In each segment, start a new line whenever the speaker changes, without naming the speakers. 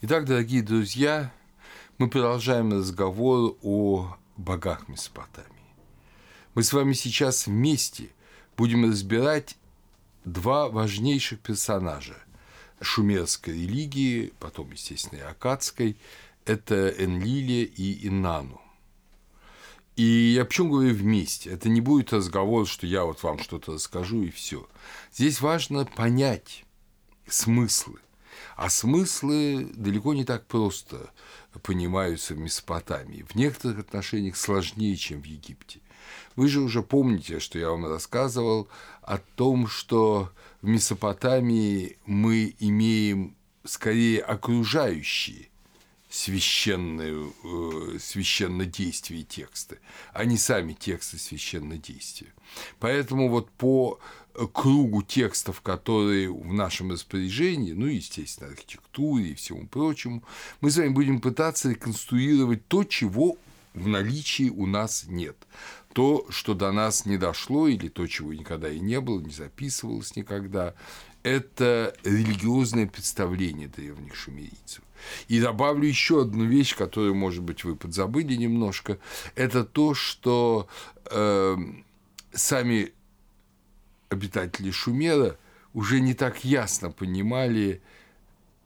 Итак, дорогие друзья, мы продолжаем разговор о богах Месопотамии. Мы с вами сейчас вместе будем разбирать два важнейших персонажа шумерской религии, потом, естественно, и акадской. Это Энлилия и Иннану. И я почему говорю вместе? Это не будет разговор, что я вот вам что-то расскажу и все. Здесь важно понять смыслы а смыслы далеко не так просто понимаются в Месопотамии. В некоторых отношениях сложнее, чем в Египте. Вы же уже помните, что я вам рассказывал о том, что в Месопотамии мы имеем скорее окружающие священные, э, священнодействие тексты, а не сами тексты священнодействия. Поэтому вот по кругу текстов, которые в нашем распоряжении, ну, естественно, архитектуре и всему прочему, мы с вами будем пытаться реконструировать то, чего в наличии у нас нет. То, что до нас не дошло, или то, чего никогда и не было, не записывалось никогда, это религиозное представление древних шумерийцев. И добавлю еще одну вещь, которую, может быть, вы подзабыли немножко, это то, что э, сами обитатели Шумера уже не так ясно понимали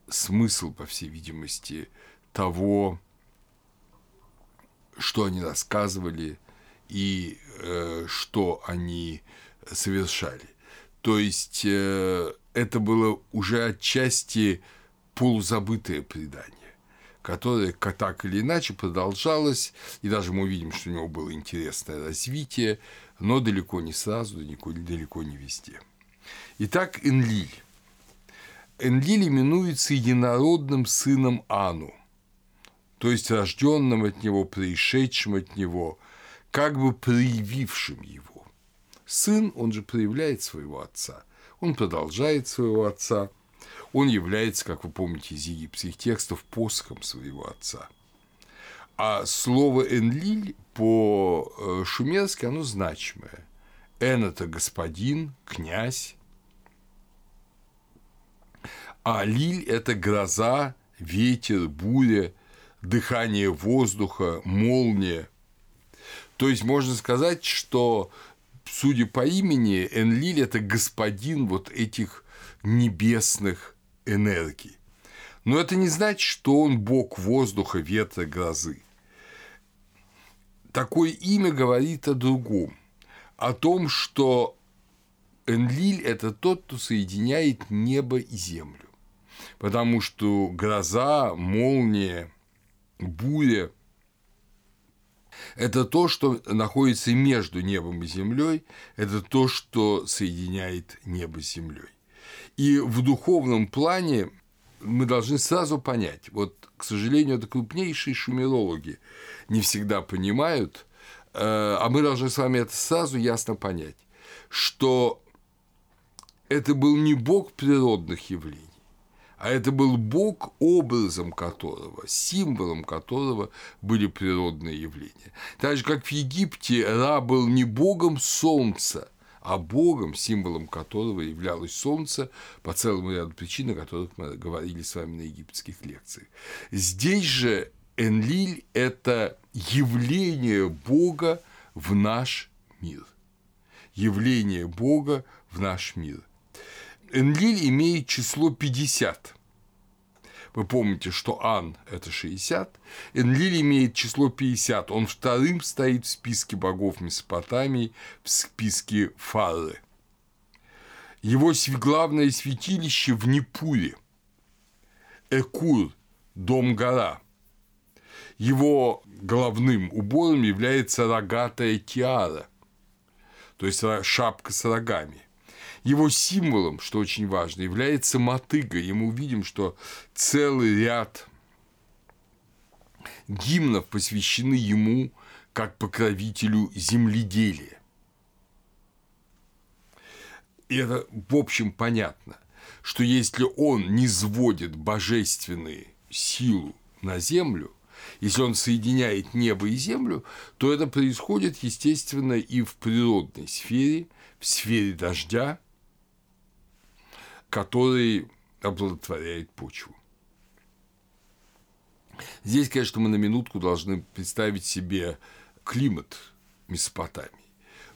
смысл, по всей видимости, того, что они рассказывали и э, что они совершали. То есть э, это было уже отчасти полузабытое предание которое так или иначе продолжалось, и даже мы увидим, что у него было интересное развитие, но далеко не сразу, далеко, не везде. Итак, Энлиль. Энлиль именуется единородным сыном Ану, то есть рожденным от него, пришедшим от него, как бы проявившим его. Сын, он же проявляет своего отца, он продолжает своего отца, он является, как вы помните из египетских текстов, посохом своего отца – а слово «энлиль» по-шумерски, оно значимое. «Эн» – это господин, князь, а «лиль» – это гроза, ветер, буря, дыхание воздуха, молния. То есть можно сказать, что, судя по имени, Энлиль – это господин вот этих небесных энергий. Но это не значит, что он бог воздуха, ветра, грозы. Такое имя говорит о другом, о том, что Энлиль – это тот, кто соединяет небо и землю. Потому что гроза, молния, буря – это то, что находится между небом и землей, это то, что соединяет небо с землей. И в духовном плане мы должны сразу понять, вот, к сожалению, это крупнейшие шумерологи не всегда понимают, э, а мы должны с вами это сразу ясно понять, что это был не бог природных явлений, а это был бог, образом которого, символом которого были природные явления. Так же, как в Египте Ра был не богом солнца, а Богом, символом которого являлось Солнце по целому ряду причин, о которых мы говорили с вами на египетских лекциях. Здесь же Энлиль – это явление Бога в наш мир. Явление Бога в наш мир. Энлиль имеет число 50 – вы помните, что Ан – это 60, Энлиль имеет число 50, он вторым стоит в списке богов Месопотамии, в списке Фары. Его главное святилище в Непуре, Экур, дом-гора. Его головным убором является рогатая тиара, то есть шапка с рогами – его символом, что очень важно, является мотыга, и мы увидим, что целый ряд гимнов посвящены ему как покровителю земледелия. И это, в общем, понятно, что если он не сводит божественную силу на землю, если он соединяет небо и землю, то это происходит, естественно, и в природной сфере, в сфере дождя – который оплодотворяет почву. Здесь, конечно, мы на минутку должны представить себе климат Месопотамии.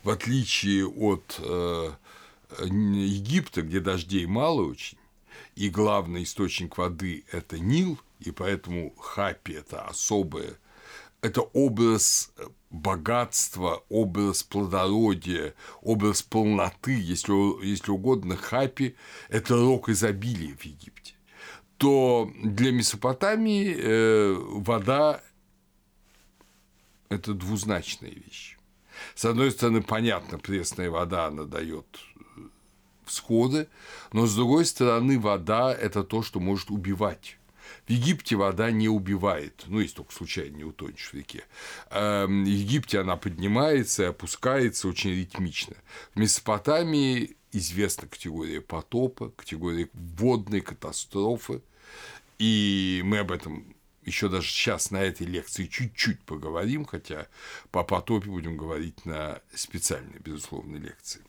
В отличие от э, Египта, где дождей мало очень, и главный источник воды – это Нил, и поэтому Хапи – это особое, это образ богатства, образ плодородия, образ полноты, если, если угодно, Хапи – это рок изобилия в Египте то для Месопотамии э, вода – это двузначная вещь. С одной стороны, понятно, пресная вода, она дает э, всходы, но с другой стороны, вода – это то, что может убивать. В Египте вода не убивает, ну, если только случайно не утонешь в реке. Эм, в Египте она поднимается и опускается очень ритмично. В Месопотамии известна категория потопа, категория водной катастрофы, и мы об этом еще даже сейчас на этой лекции чуть-чуть поговорим, хотя по потопе будем говорить на специальной, безусловно, лекции.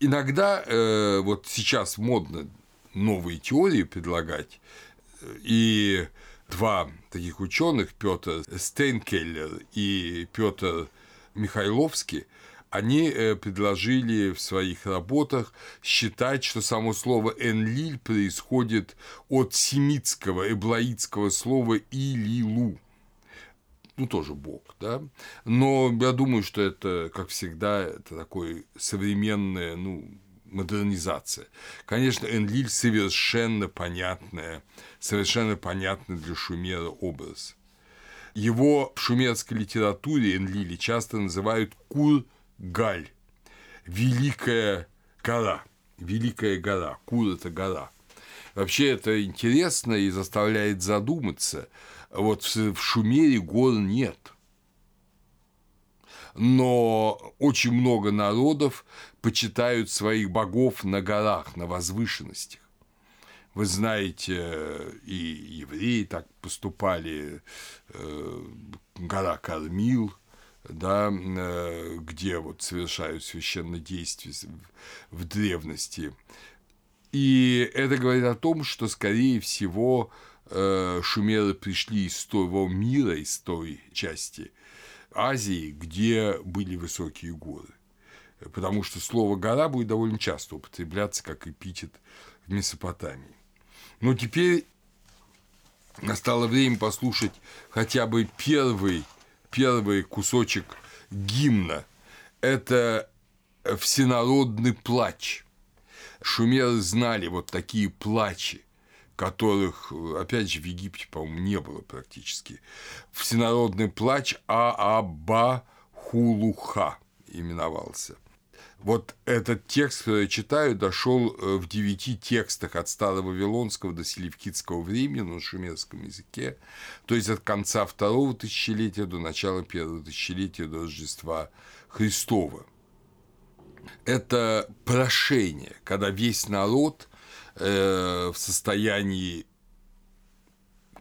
Иногда э, вот сейчас модно новые теории предлагать, и два таких ученых, Петр Стейнкеллер и Петр Михайловский, они э, предложили в своих работах считать, что само слово «энлиль» происходит от семитского, эблаитского слова «илилу», ну, тоже Бог, да, но я думаю, что это, как всегда, это такое современное, ну, модернизация. Конечно, Энлиль совершенно понятная, совершенно понятный для Шумера образ. Его в шумерской литературе Энлили часто называют кур Галь, Великая гора, Великая гора, Кур – это гора. Вообще это интересно и заставляет задуматься. Вот в Шумере гор нет. Но очень много народов почитают своих богов на горах, на возвышенностях. Вы знаете, и евреи так поступали, э, гора Кормил – да, э, где вот совершают священное действие в древности. И это говорит о том, что, скорее всего, э, шумеры пришли из того мира, из той части Азии, где были высокие горы. Потому что слово «гора» будет довольно часто употребляться как эпитет в Месопотамии. Но теперь настало время послушать хотя бы первый первый кусочек гимна. Это всенародный плач. Шумеры знали вот такие плачи, которых, опять же, в Египте, по-моему, не было практически. Всенародный плач Ааба Хулуха именовался. Вот этот текст, который я читаю, дошел э, в девяти текстах от старого вавилонского до селевкидского времени на шумерском языке, то есть от конца второго тысячелетия до начала первого тысячелетия до Рождества Христова. Это прошение, когда весь народ э, в состоянии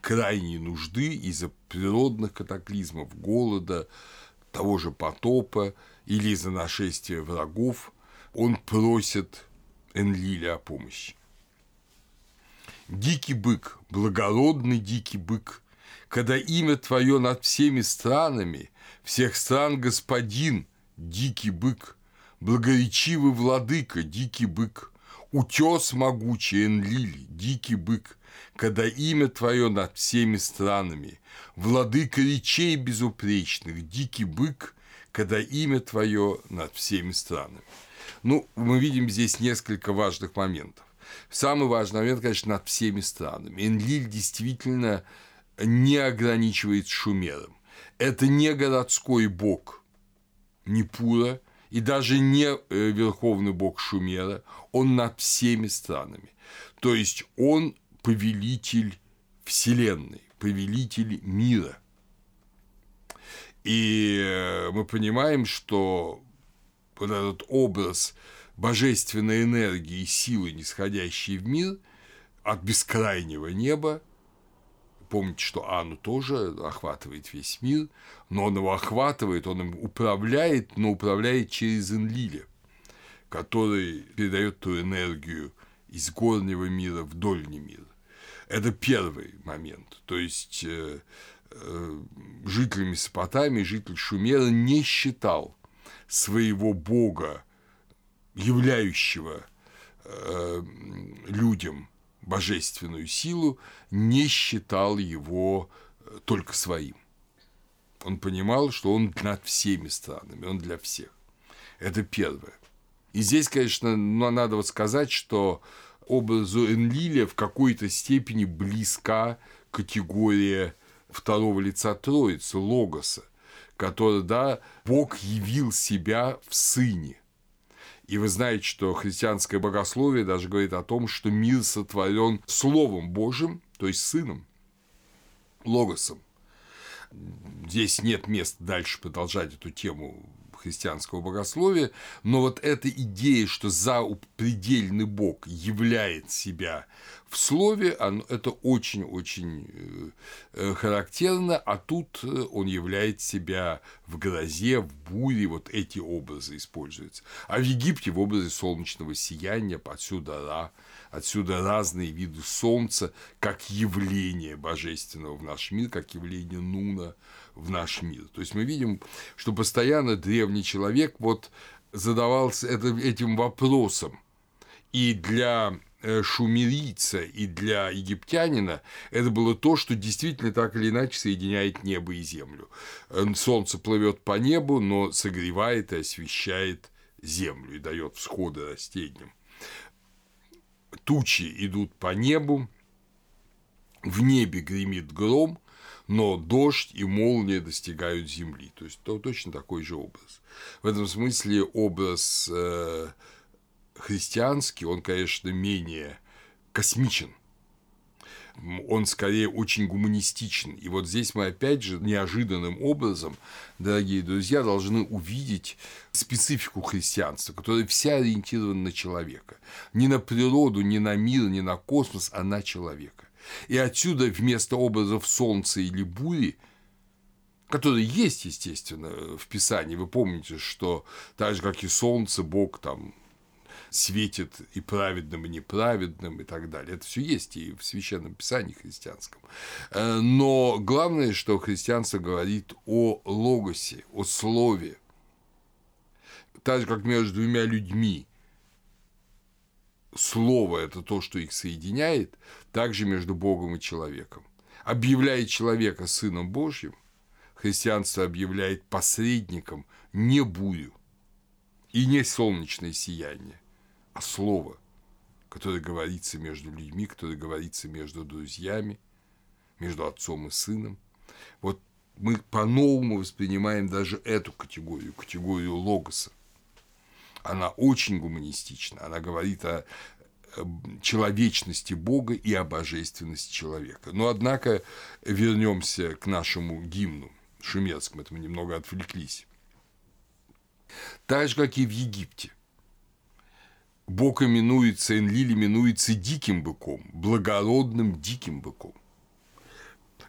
крайней нужды из-за природных катаклизмов, голода, того же потопа, или из-за нашествия врагов, он просит Энлиля о помощи. Дикий бык, благородный дикий бык, когда имя твое над всеми странами, всех стран господин, дикий бык, благоречивый владыка, дикий бык, утес могучий Энлиль, дикий бык, когда имя твое над всеми странами, владыка речей безупречных, дикий бык, когда имя твое над всеми странами. Ну, мы видим здесь несколько важных моментов. Самый важный момент, конечно, над всеми странами. Энлиль действительно не ограничивает Шумером. Это не городской бог Непура и даже не э, верховный бог Шумера, он над всеми странами. То есть он повелитель Вселенной, повелитель мира. И э, мы понимаем, что вот этот образ божественной энергии и силы, нисходящей в мир от бескрайнего неба, помните, что Анну тоже охватывает весь мир, но он его охватывает, он им управляет, но управляет через Энлиля, который передает ту энергию из горнего мира в дольний мир. Это первый момент. То есть э, э, житель Месопотамии, житель Шумера не считал своего бога, являющего э, людям божественную силу, не считал его э, только своим. Он понимал, что он над всеми странами, он для всех. Это первое. И здесь, конечно, ну, надо вот сказать, что образу Энлиля в какой-то степени близка категория второго лица Троицы, Логоса, который, да, Бог явил себя в Сыне. И вы знаете, что христианское богословие даже говорит о том, что мир сотворен Словом Божьим, то есть Сыном, Логосом. Здесь нет места дальше продолжать эту тему христианского богословия, но вот эта идея, что запредельный Бог являет себя в слове, это очень-очень э, э, характерно, а тут э, он являет себя в грозе, в буре, вот эти образы используются. А в Египте в образе солнечного сияния, отсюда Ра, отсюда разные виды солнца, как явление божественного в наш мир, как явление Нуна в наш мир. То есть мы видим, что постоянно древний человек вот задавался этим вопросом. И для э, шумерийца и для египтянина это было то, что действительно так или иначе соединяет небо и землю. Солнце плывет по небу, но согревает и освещает землю и дает всходы растениям. Тучи идут по небу, в небе гремит гром, но дождь и молния достигают земли. То есть то, точно такой же образ. В этом смысле образ э, христианский, он, конечно, менее космичен. Он скорее очень гуманистичен. И вот здесь мы опять же неожиданным образом, дорогие друзья, должны увидеть специфику христианства, которая вся ориентирована на человека. Не на природу, не на мир, не на космос, а на человека. И отсюда вместо образов солнца или бури, которые есть, естественно, в Писании, вы помните, что так же, как и солнце, Бог там светит и праведным, и неправедным, и так далее. Это все есть и в Священном Писании христианском. Э, но главное, что христианство говорит о логосе, о слове. Так же, как между двумя людьми слово – это то, что их соединяет, также между Богом и человеком. Объявляет человека Сыном Божьим, христианство объявляет посредником не бурю и не солнечное сияние, а слово, которое говорится между людьми, которое говорится между друзьями, между отцом и сыном. Вот мы по-новому воспринимаем даже эту категорию, категорию логоса – она очень гуманистична. Она говорит о человечности Бога и о божественности человека. Но, однако, вернемся к нашему гимну шумерскому, это мы немного отвлеклись. Так же, как и в Египте. Бог именуется, Энлиль именуется диким быком, благородным диким быком.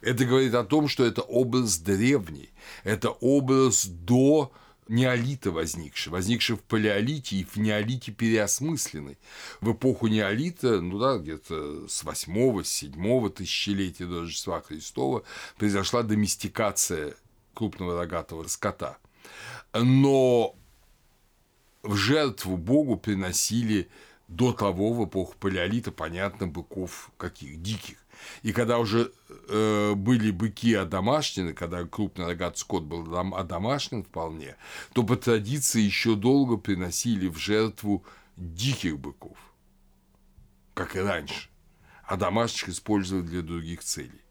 Это говорит о том, что это образ древний, это образ до неолита возникший, возникший в палеолите и в неолите переосмысленный. В эпоху неолита, ну да, где-то с 8-7 тысячелетия до Рождества Христова произошла доместикация крупного рогатого скота. Но в жертву Богу приносили до того, в эпоху палеолита, понятно, быков каких диких. И когда уже э, были быки одомашнены, когда крупный рогатый скот был одомашнен вполне, то по традиции еще долго приносили в жертву диких быков, как и раньше, а домашних использовали для других целей.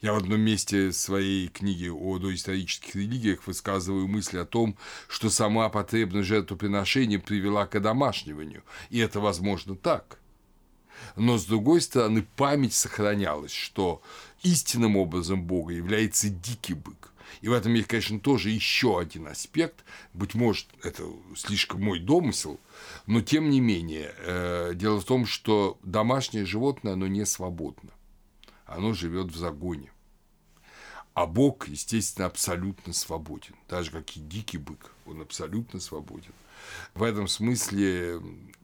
Я в одном месте своей книги о доисторических религиях высказываю мысль о том, что сама потребность жертвоприношения привела к одомашниванию. И это возможно так но с другой стороны память сохранялась, что истинным образом Бога является дикий бык. И в этом есть, конечно, тоже еще один аспект. Быть может, это слишком мой домысел, но тем не менее, э, дело в том, что домашнее животное, оно не свободно. Оно живет в загоне. А Бог, естественно, абсолютно свободен. Так же, как и дикий бык, он абсолютно свободен. В этом смысле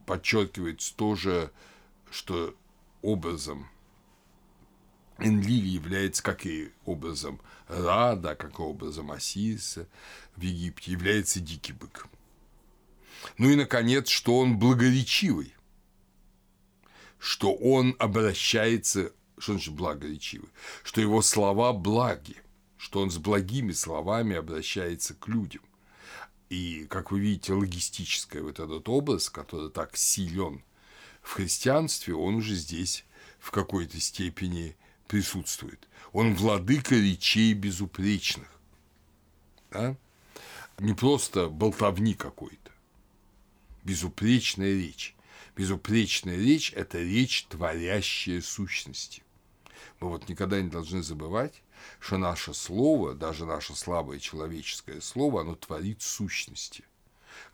подчеркивается тоже что образом Энлиль является как и образом Рада, как и образом Осириса в Египте, является дикий бык. Ну и, наконец, что он благоречивый, что он обращается, что значит благоречивый, что его слова благи, что он с благими словами обращается к людям. И, как вы видите, логистический вот этот образ, который так силен в христианстве, он уже здесь в какой-то степени присутствует. Он владыка речей безупречных. Да? Не просто болтовни какой-то. Безупречная речь. Безупречная речь – это речь, творящая сущности. Мы вот никогда не должны забывать, что наше слово, даже наше слабое человеческое слово, оно творит сущности.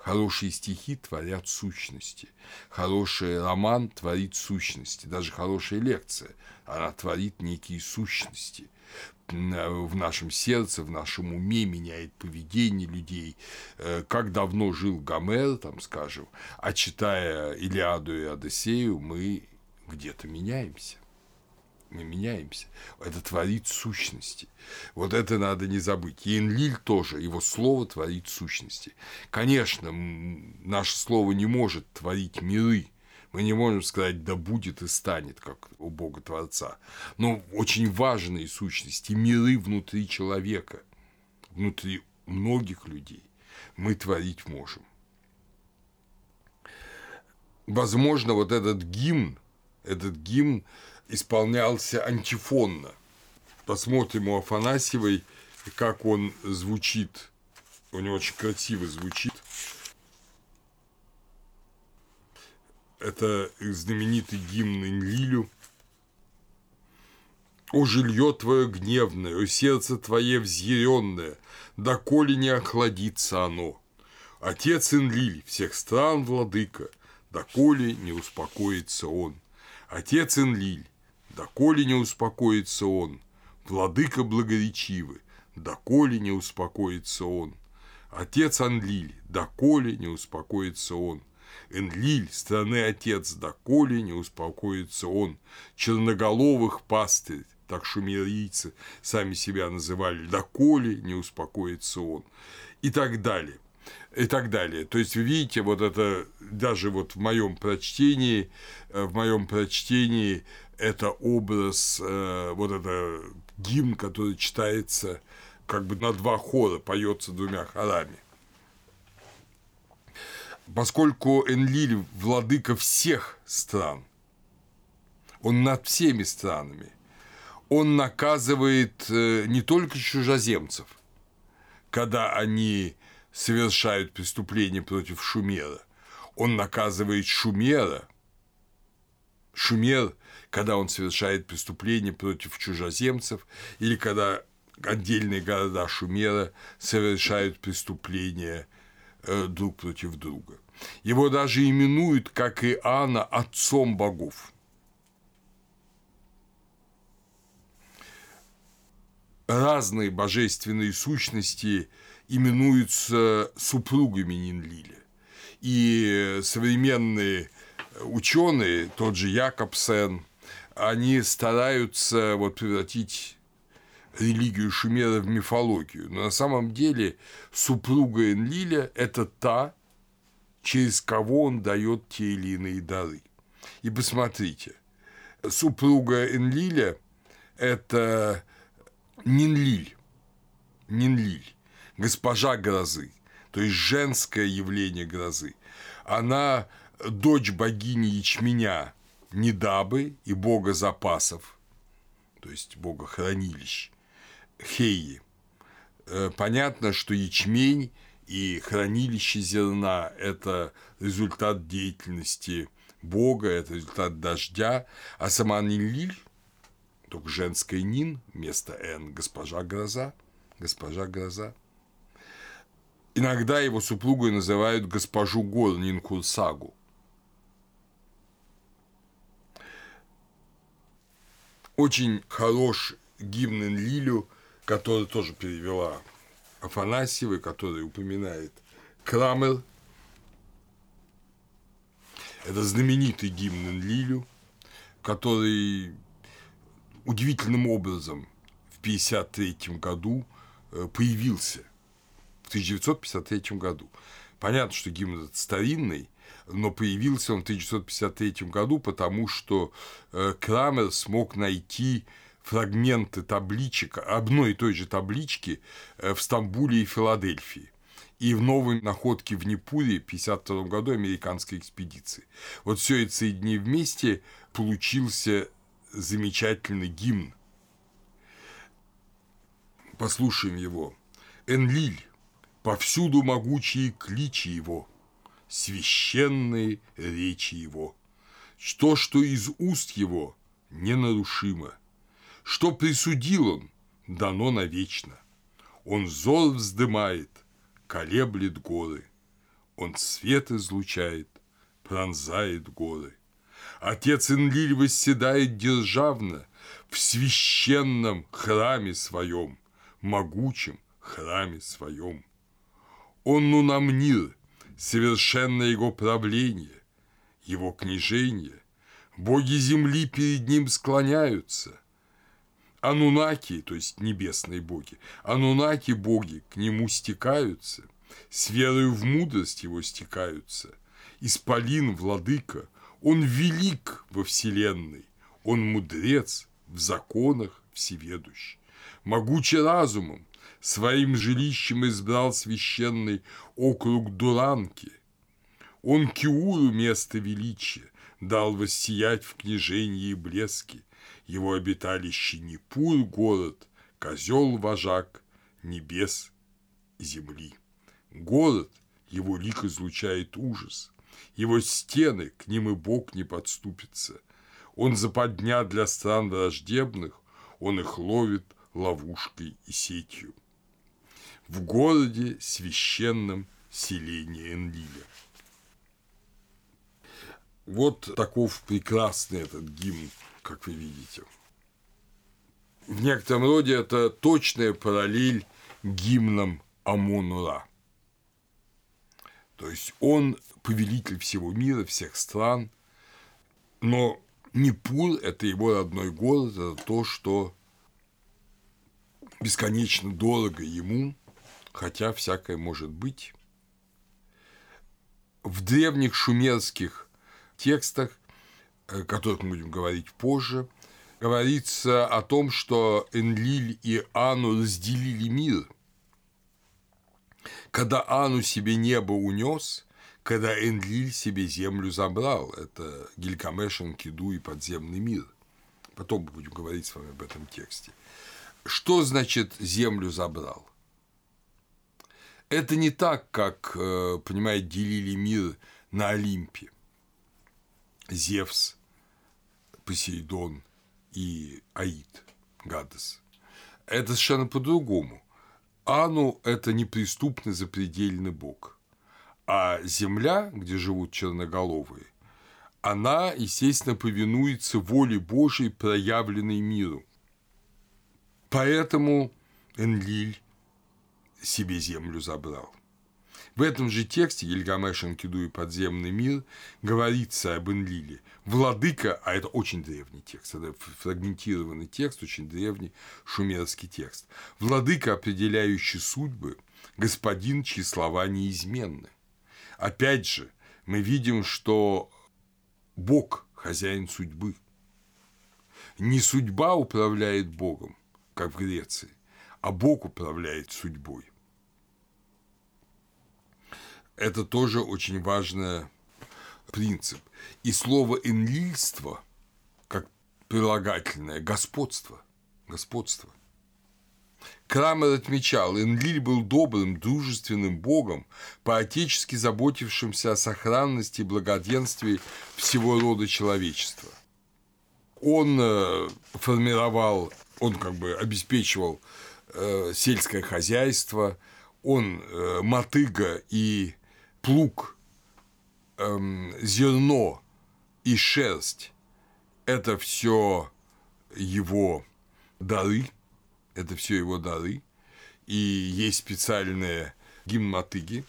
Хорошие стихи творят сущности. Хороший роман творит сущности. Даже хорошая лекция, она творит некие сущности в нашем сердце, в нашем уме, меняет поведение людей. Э, как давно жил Гомер, там, скажем, а читая Илиаду и Одиссею, мы где-то меняемся. Мы меняемся. Это творит сущности. Вот это надо не забыть. И Энлиль тоже, его слово творит сущности. Конечно, наше слово не может творить миры, мы не можем сказать, да будет и станет, как у Бога Творца. Но очень важные сущности, миры внутри человека, внутри многих людей мы творить можем. Возможно, вот этот гимн, этот гимн исполнялся антифонно. Посмотрим у Афанасьевой, как он звучит. У него очень красиво звучит. это знаменитый гимн Инлилю. «О жилье твое гневное, о сердце твое взъяренное, доколе не охладится оно. Отец Инлиль, всех стран владыка, доколе не успокоится он. Отец Инлиль, доколе не успокоится он. Владыка благоречивый, доколе не успокоится он. Отец Анлиль, доколе не успокоится он. Энлиль, страны отец, доколе не успокоится он, черноголовых пастырь, так шумерийцы сами себя называли, доколе не успокоится он, и так далее и так далее. То есть, вы видите, вот это даже вот в моем прочтении, э, в моем прочтении это образ, э, вот это гимн, который читается как бы на два хора, поется двумя хорами. Поскольку Энлиль владыка всех стран, он над всеми странами, он наказывает э, не только чужеземцев, когда они совершают преступление против Шумера, он наказывает Шумера, Шумер, когда он совершает преступление против чужеземцев или когда отдельные города Шумера совершают преступления Э, друг против друга. Его даже именуют, как и Анна, отцом богов. Разные божественные сущности именуются супругами Нинлиля. И современные ученые, тот же Якобсен, они стараются вот превратить религию Шумера в мифологию. Но на самом деле супруга Энлиля – это та, через кого он дает те или иные дары. И посмотрите, супруга Энлиля – это Нинлиль, Нинлиль, госпожа грозы, то есть женское явление грозы. Она дочь богини ячменя Недабы и бога запасов, то есть бога хранилищ, Хеи. Э, понятно, что ячмень и хранилище зерна – это результат деятельности Бога, это результат дождя, а сама Нилиль, только женская Нин вместо Н, госпожа Гроза, госпожа Гроза. Иногда его супругой называют госпожу гор Нинкурсагу. Очень хорош гимн Лилю который тоже перевела Афанасьева, который упоминает Крамер. Это знаменитый гимн Лилю, который удивительным образом в 1953 году э, появился. В 1953 году. Понятно, что гимн этот старинный, но появился он в 1953 году, потому что э, Крамер смог найти фрагменты табличек, одной и той же таблички э, в Стамбуле и Филадельфии и в новой находке в Непуре в 1952 году американской экспедиции. Вот все это соединив вместе, получился замечательный гимн. Послушаем его. Энлиль, повсюду могучие кличи его, священные речи его. То, что из уст его, ненарушимо. Что присудил он, дано навечно. Он зол вздымает, колеблет горы. Он свет излучает, пронзает горы. Отец Энлиль восседает державно в священном храме своем, могучем храме своем. Он нунамнир, совершенное его правление, его княжение, боги земли перед ним склоняются. Анунаки, то есть небесные боги, анунаки боги к нему стекаются, с верою в мудрость его стекаются. Исполин, владыка, он велик во вселенной, он мудрец в законах всеведущий. Могучий разумом, своим жилищем избрал священный округ Дуранки. Он Киуру место величия дал воссиять в княжении и блеске. Его обиталище Непур город, козел вожак небес земли. Город, его лик излучает ужас, его стены, к ним и Бог не подступится. Он западня для стран враждебных, он их ловит ловушкой и сетью. В городе священном селении Энлиля. Вот таков прекрасный этот гимн, как вы видите. В некотором роде это точная параллель гимнам Амон-Ура. То есть он повелитель всего мира, всех стран, но Непур – это его родной город, это то, что бесконечно дорого ему, хотя всякое может быть. В древних шумерских текстах, о которых мы будем говорить позже, говорится о том, что Энлиль и Ану разделили мир. Когда Ану себе небо унес, когда Энлиль себе землю забрал. Это Гилькамеш, Энкиду и подземный мир. Потом будем говорить с вами об этом тексте. Что значит землю забрал? Это не так, как, э, понимаете, делили мир на Олимпе. Зевс, Посейдон и Аид, Гадес. Это совершенно по-другому. Ану – это неприступный запредельный бог – а земля, где живут черноголовые, она, естественно, повинуется воле Божией, проявленной миру. Поэтому Энлиль себе землю забрал. В этом же тексте Гильгамеш Энкиду и подземный мир говорится об Энлиле. Владыка, а это очень древний текст, это фрагментированный текст, очень древний шумерский текст. Владыка, определяющий судьбы, господин, чьи слова неизменны. Опять же, мы видим, что Бог – хозяин судьбы. Не судьба управляет Богом, как в Греции, а Бог управляет судьбой. Это тоже очень важный принцип. И слово «энлильство» как прилагательное – господство. Господство – Крамер отмечал, Энлиль был добрым, дружественным богом, поотечески заботившимся о сохранности и благоденствии всего рода человечества. Он э, формировал, он как бы обеспечивал э, сельское хозяйство, он э, мотыга и плуг, эм, зерно и шерсть – это все его дары – это все его дары, и есть специальные гимн мотыги,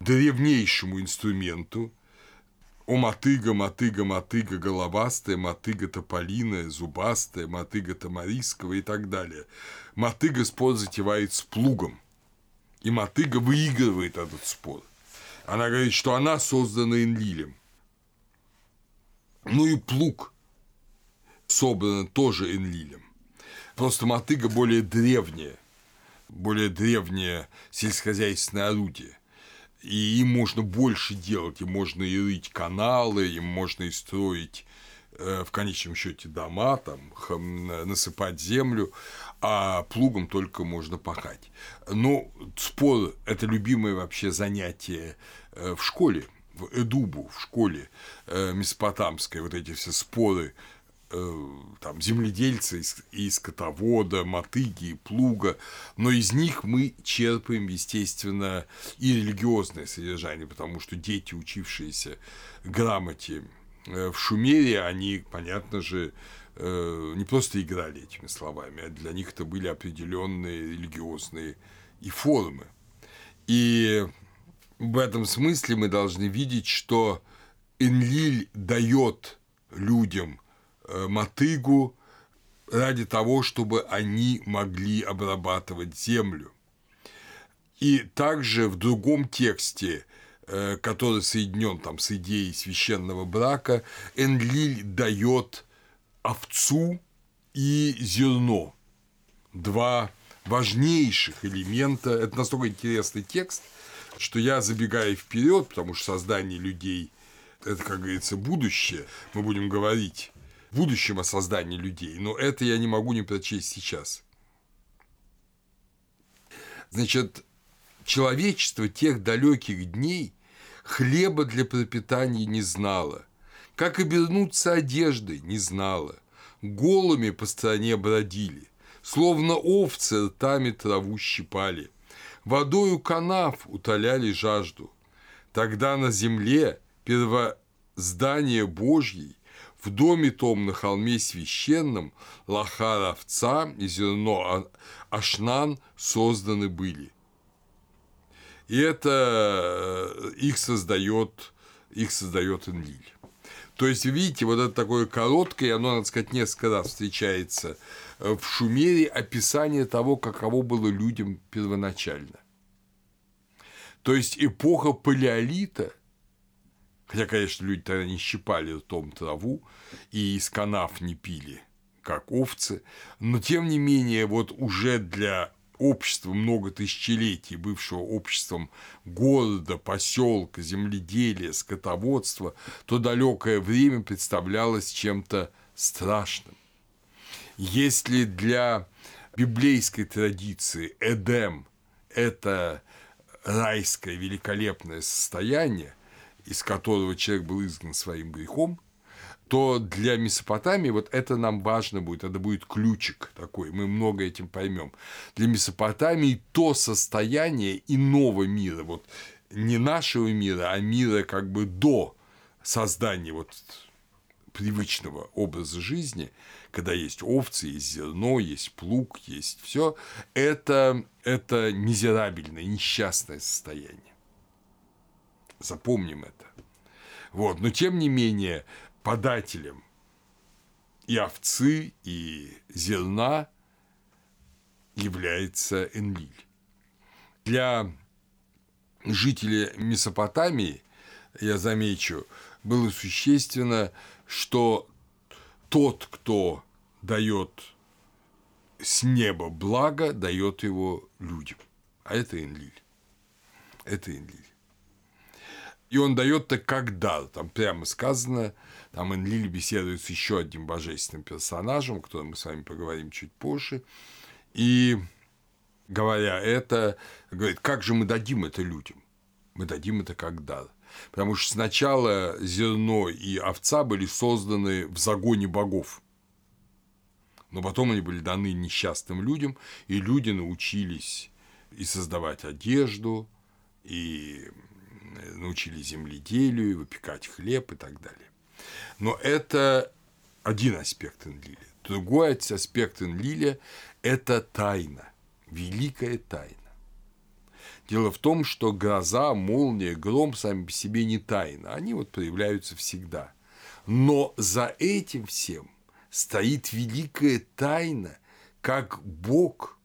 древнейшему инструменту, о мотыга, мотыга, мотыга головастая, мотыга тополиная, зубастая, мотыга тамариского и так далее. Мотыга спор затевает с плугом. И мотыга выигрывает этот спор. Она говорит, что она создана Энлилем. Ну и плуг собран тоже Энлилем. Просто мотыга более древняя, более древнее сельскохозяйственное орудие. И им можно больше делать, им можно и рыть каналы, им можно и строить в конечном счете дома, там, насыпать землю, а плугом только можно пахать. Но спор – это любимое вообще занятие э, в школе, в Эдубу, в школе э, месопотамской, вот эти все споры Э, там, земледельца и скотовода, мотыги, плуга, но из них мы черпаем, естественно, и религиозное содержание, потому что дети, учившиеся грамоте э, в Шумере, они, понятно же, э, не просто играли этими словами, а для них это были определенные религиозные и формы. И в этом смысле мы должны видеть, что Энлиль дает людям – Э, мотыгу ради того, чтобы они могли обрабатывать землю. И также в другом тексте, э, который соединен там с идеей священного брака, Энлиль дает овцу и зерно. Два важнейших элемента. Это настолько интересный текст, что я забегаю вперед, потому что создание людей – это, как говорится, будущее. Мы будем говорить будущем о создании людей, но это я не могу не прочесть сейчас. Значит, человечество тех далеких дней хлеба для пропитания не знало, как обернуться одеждой не знало, голыми по стране бродили, словно овцы ртами траву щипали, водою канав утоляли жажду. Тогда на земле первоздание Божьей в доме том на холме священном лохар овца и зерно а, ашнан созданы были. И это э, их создает, их создает Энлиль. То есть, видите, вот это такое короткое, оно, надо сказать, несколько раз встречается э, в Шумере описание того, каково было людям первоначально. То есть эпоха палеолита – Хотя, конечно, люди тогда не щипали ртом траву и из канав не пили, как овцы, но тем не менее вот уже для общества много тысячелетий, бывшего обществом города, поселка, земледелия, скотоводства, то далекое время представлялось чем-то страшным. Если для библейской традиции Эдем – это райское великолепное состояние, из которого человек был изгнан своим грехом, то для Месопотамии вот это нам важно будет, это будет ключик такой, мы много этим поймем. Для Месопотамии то состояние иного мира, вот не нашего мира, а мира как бы до создания вот привычного образа жизни, когда есть овцы, есть зерно, есть плуг, есть все, это, это мизерабельное, несчастное состояние. Запомним это. Вот. Но тем не менее, подателем и овцы, и зерна является Энлиль. Для жителей Месопотамии, я замечу, было существенно, что тот, кто дает с неба благо, дает его людям. А это Энлиль. Это Энлиль. И он дает это как дар. Там прямо сказано, там Энлиль беседует с еще одним божественным персонажем, о котором мы с вами поговорим чуть позже. И говоря это, говорит, как же мы дадим это людям? Мы дадим это как дар. Потому что сначала зерно и овца были созданы в загоне богов. Но потом они были даны несчастным людям, и люди научились и создавать одежду, и научили земледелию, выпекать хлеб и так далее. Но это один аспект Энлиля. Другой аспект Энлиля – это тайна, великая тайна. Дело в том, что гроза, молния, гром сами по себе не тайна. Они вот появляются всегда. Но за этим всем стоит великая тайна, как Бог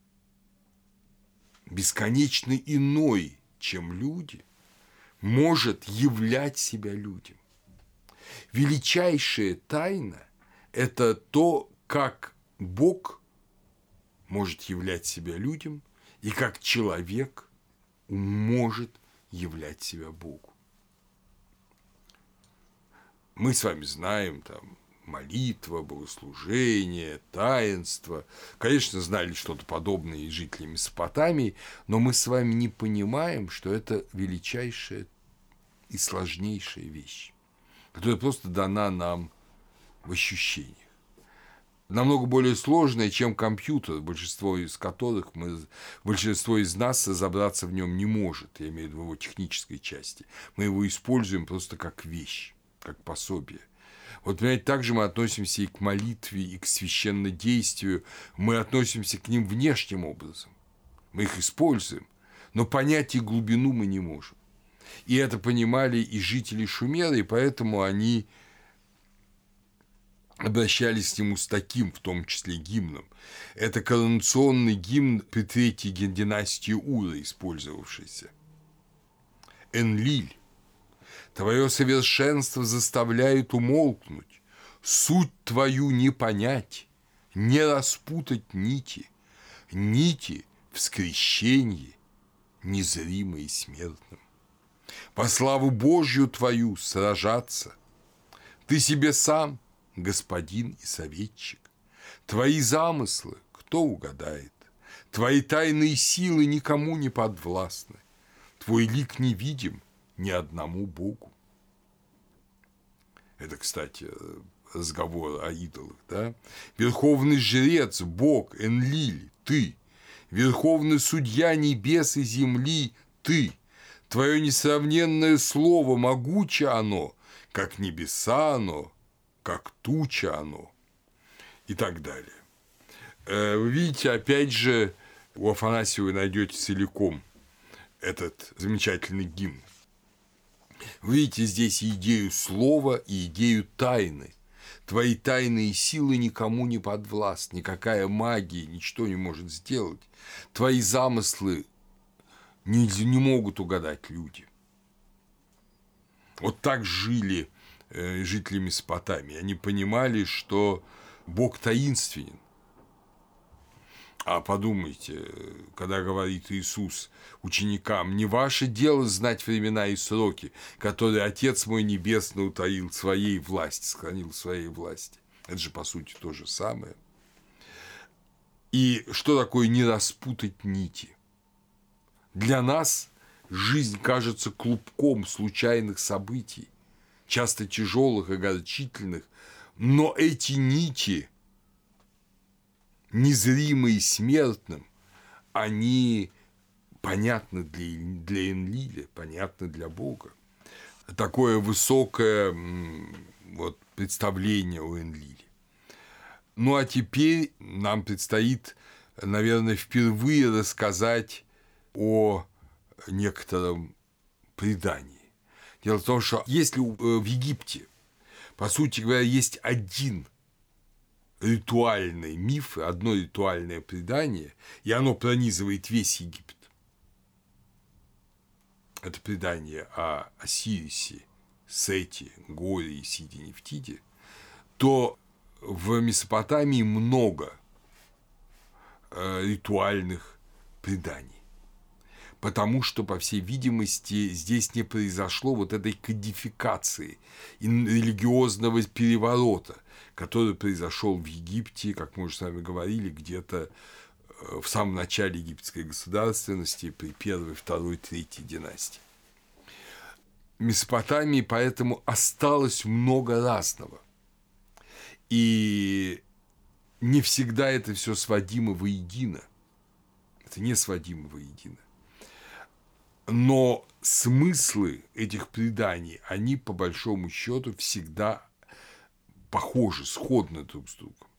бесконечно иной, чем люди, может являть себя людям. Величайшая тайна – это то, как Бог может являть себя людям и как человек может являть себя Богу. Мы с вами знаем там молитва, богослужение, таинство. Конечно, знали что-то подобное и жители Месопотамии, но мы с вами не понимаем, что это величайшая и сложнейшая вещь, которая просто дана нам в ощущениях. Намного более сложная, чем компьютер, большинство из которых мы, большинство из нас разобраться в нем не может, я имею в виду его технической части. Мы его используем просто как вещь, как пособие. Вот, понимаете, также мы относимся и к молитве, и к священнодействию. Мы относимся к ним внешним образом. Мы их используем, но понять их глубину мы не можем. И это понимали и жители Шумера, и поэтому они обращались к нему с таким, в том числе, гимном. Это коронационный гимн при третьей династии Ура, использовавшийся. Энлиль Твое совершенство заставляет умолкнуть, суть твою не понять, не распутать нити, нити в скрещении, незримые смертным. По славу Божью твою сражаться. Ты себе сам, господин и советчик. Твои замыслы кто угадает? Твои тайные силы никому не подвластны. Твой лик невидим – ни одному Богу. Это, кстати, разговор о идолах, да? Верховный жрец, Бог, Энлиль, ты. Верховный судья небес и земли, ты. Твое несравненное слово, могуче оно, как небеса оно, как туча оно, и так далее. Э, вы видите, опять же, у Афанасия вы найдете целиком этот замечательный гимн. Видите здесь идею слова и идею тайны. Твои тайные силы никому не подвластны, никакая магия ничто не может сделать. Твои замыслы не, не могут угадать люди. Вот так жили э, жители Месопотамии. Они понимали, что Бог таинственен, а подумайте, когда говорит Иисус ученикам, не ваше дело знать времена и сроки, которые Отец мой Небесный утаил своей власти, сохранил своей власти. Это же, по сути, то же самое. И что такое не распутать нити? Для нас жизнь кажется клубком случайных событий, часто тяжелых огорчительных, но эти нити – незримые смертным, они понятны для, для Энлиля, понятны для Бога. Такое высокое вот, представление о Энлиле. Ну а теперь нам предстоит, наверное, впервые рассказать о некотором предании. Дело в том, что если э, в Египте, по сути говоря, есть один ритуальные мифы, одно ритуальное предание, и оно пронизывает весь Египет. Это предание о Осирисе, Сете, Горе и Сиде Нефтиде, то в Месопотамии много э, ритуальных преданий. Потому что, по всей видимости, здесь не произошло вот этой кодификации религиозного переворота – который произошел в Египте, как мы уже с вами говорили, где-то э, в самом начале египетской государственности при первой, второй, третьей династии. Месопотамии поэтому осталось много разного. И не всегда это все сводимо воедино. Это не сводимо воедино. Но смыслы этих преданий, они по большому счету всегда похожи, сходны друг с другом.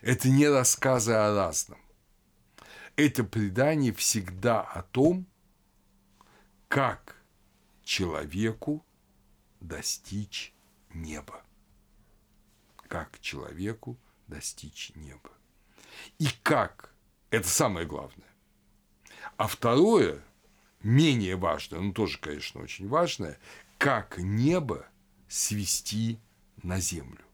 Это не рассказы о разном. Это предание всегда о том, как человеку достичь неба. Как человеку достичь неба. И как, это самое главное. А второе, менее важное, но тоже, конечно, очень важное, как небо свести на землю.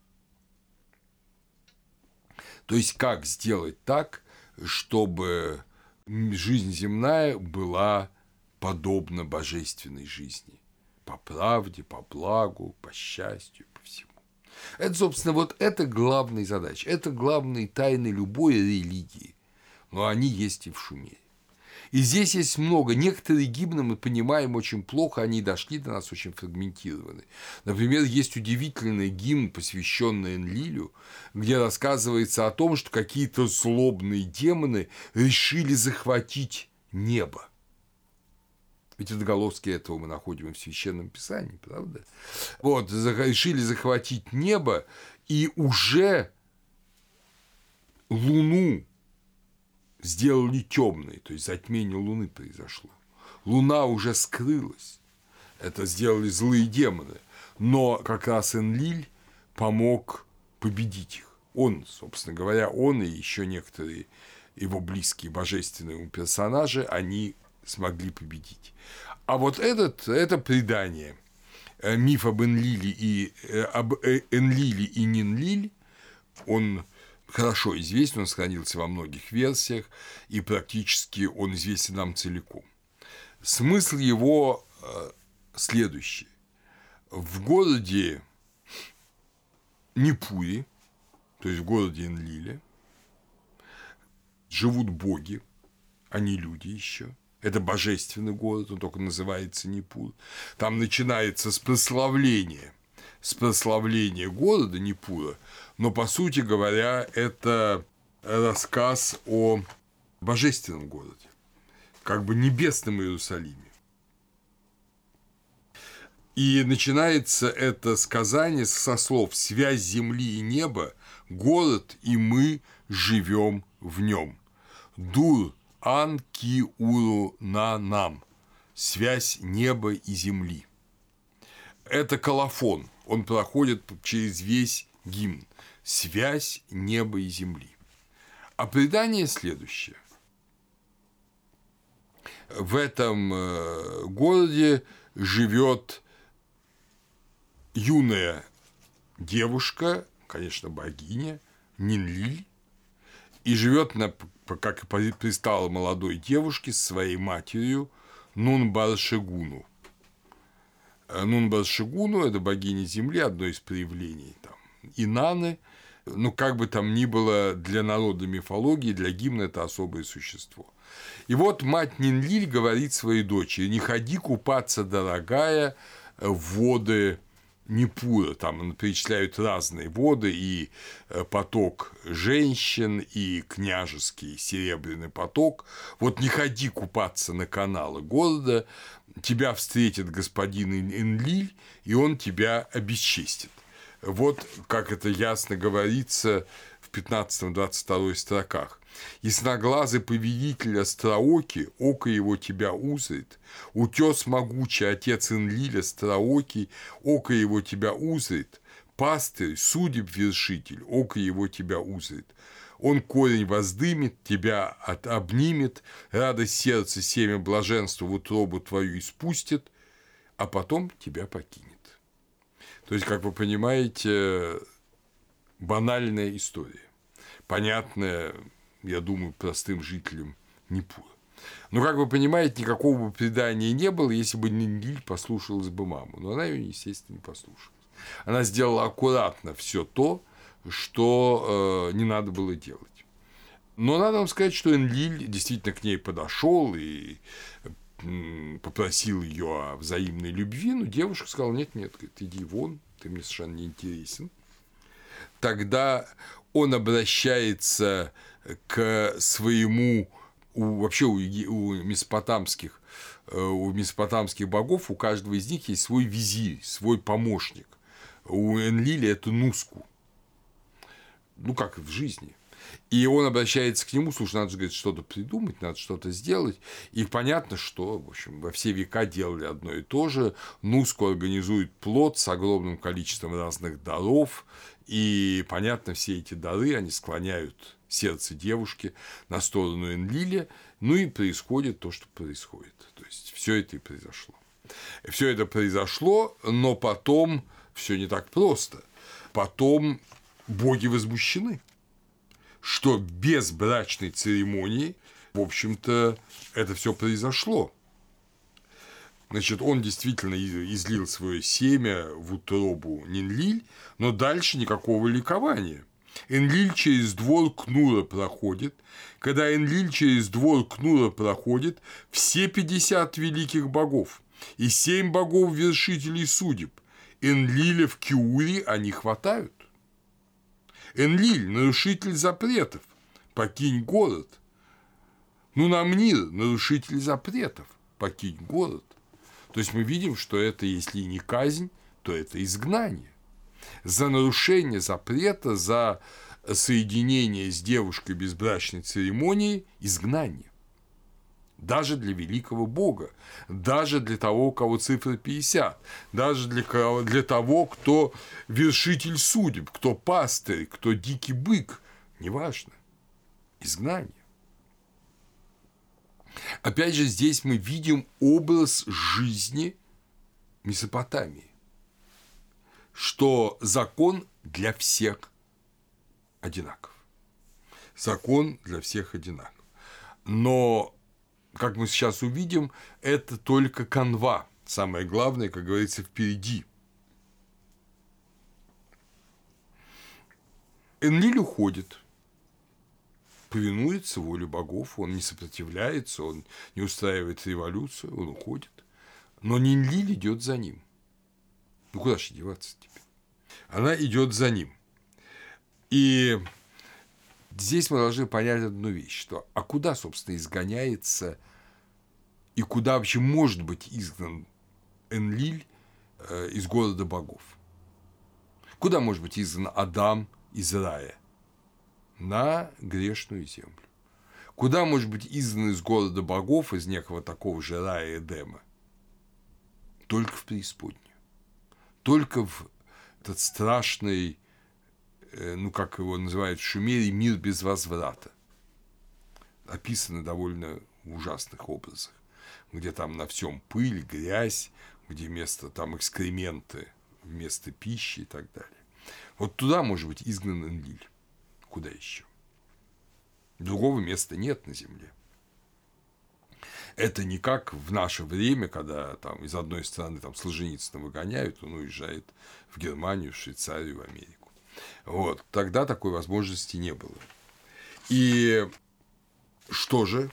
То есть, как сделать так, чтобы жизнь земная была подобна божественной жизни. По правде, по благу, по счастью, по всему. Это, собственно, вот это главная задача. Это главные тайны любой религии. Но они есть и в Шумере. И здесь есть много. Некоторые гимны мы понимаем очень плохо, они дошли до нас очень фрагментированы. Например, есть удивительный гимн, посвященный Энлилю, где рассказывается о том, что какие-то злобные демоны решили захватить небо. Ведь отголоски этого мы находим в Священном Писании, правда? Вот, решили захватить небо, и уже Луну сделали темной, то есть затмение Луны произошло. Луна уже скрылась. Это сделали злые демоны. Но как раз Энлиль помог победить их. Он, собственно говоря, он и еще некоторые его близкие божественные персонажи, они смогли победить. А вот этот, это предание, э, миф об Энлиле и, э, об э, Энлиле и Нинлиль, он хорошо известен, он сохранился во многих версиях, и практически он известен нам целиком. Смысл его э, следующий. В городе Непури, то есть в городе Энлиле, живут боги, они люди еще. Это божественный город, он только называется Непур. Там начинается с прославления, с прославления города Непура – но, по сути говоря, это рассказ о божественном городе, как бы небесном Иерусалиме. И начинается это сказание со слов «связь земли и неба, город, и мы живем в нем». Дур ан ки уру на нам. Связь неба и земли. Это колофон. Он проходит через весь гимн связь неба и земли. А предание следующее. В этом э, городе живет юная девушка, конечно, богиня, Нинлиль, и живет, на, как и пристала молодой девушке, с своей матерью Нунбаршигуну. Э, Нунбаршигуну – это богиня земли, одно из проявлений там, Инаны – ну, как бы там ни было для народа мифологии, для гимна это особое существо. И вот мать Нинлиль говорит своей дочери, не ходи купаться, дорогая, в воды Непура, там перечисляют разные воды, и э, поток женщин, и княжеский серебряный поток. Вот не ходи купаться на каналы города, тебя встретит господин Энлиль, и он тебя обесчестит. Вот как это ясно говорится в 15-22 строках. Ясноглазый повелитель Острооки, око его тебя узрит, утес могучий, отец Инлиля Остроокий, око его тебя узрит, пастырь, судеб вершитель, око его тебя узрит. Он корень воздымет, тебя от, обнимет, радость сердца, семя блаженства в утробу твою испустит, а потом тебя покинет. То есть, как вы понимаете, банальная история, понятная, я думаю, простым жителям Непура. Но, как вы понимаете, никакого бы предания не было, если бы Ниндиль послушалась бы маму. Но она ее, естественно, не послушалась. Она сделала аккуратно все то, что э, не надо было делать. Но надо вам сказать, что Энлиль действительно к ней подошел и попросил ее о взаимной любви, но девушка сказала, нет, нет, говорит, иди вон, ты мне совершенно не интересен. Тогда он обращается к своему, у, вообще у, у месопотамских, э, у месопотамских богов, у каждого из них есть свой визирь, свой помощник. У Энлили это Нуску. Ну, как в жизни. И он обращается к нему, слушай, надо же, говорит, что-то придумать, надо что-то сделать. И понятно, что, в общем, во все века делали одно и то же. Нуску организует плод с огромным количеством разных даров. И, понятно, все эти дары, они склоняют сердце девушки на сторону Энлиля, ну и происходит то, что происходит. То есть все это и произошло. Все это произошло, но потом все не так просто. Потом боги возмущены что без брачной церемонии, в общем-то, это все произошло. Значит, он действительно излил свое семя в утробу Нинлиль, но дальше никакого ликования. Энлиль через двор Кнура проходит. Когда Энлиль через двор Кнура проходит, все 50 великих богов и семь богов-вершителей судеб Энлиля в Киуре они хватают. Энлиль, нарушитель запретов, покинь город. Ну, Намнир, нарушитель запретов, покинь город. То есть мы видим, что это, если не казнь, то это изгнание. За нарушение запрета, за соединение с девушкой без брачной церемонии – изгнание даже для великого Бога, даже для того, у кого цифра 50, даже для, для того, кто вершитель судеб, кто пастырь, кто дикий бык, неважно, изгнание. Опять же, здесь мы видим образ жизни Месопотамии, что закон для всех одинаков. Закон для всех одинаков. Но как мы сейчас увидим, это только канва. Самое главное, как говорится, впереди. Энлиль уходит, повинуется воле богов, он не сопротивляется, он не устраивает революцию, он уходит. Но Нинлиль идет за ним. Ну куда же деваться теперь? Она идет за ним. И здесь мы должны понять одну вещь, что а куда, собственно, изгоняется и куда вообще может быть изгнан Энлиль э, из города богов? Куда может быть изгнан Адам из рая? На грешную землю. Куда может быть изгнан из города богов, из некого такого же рая Эдема? Только в преисподнюю. Только в этот страшный ну, как его называют в Шумере, мир без возврата. Описано довольно в ужасных образах, где там на всем пыль, грязь, где вместо там экскременты, вместо пищи и так далее. Вот туда может быть изгнан Энлиль. Куда еще? Другого места нет на земле. Это не как в наше время, когда там из одной страны там Солженицына выгоняют, он уезжает в Германию, в Швейцарию, в Америку. Вот. Тогда такой возможности не было. И что же?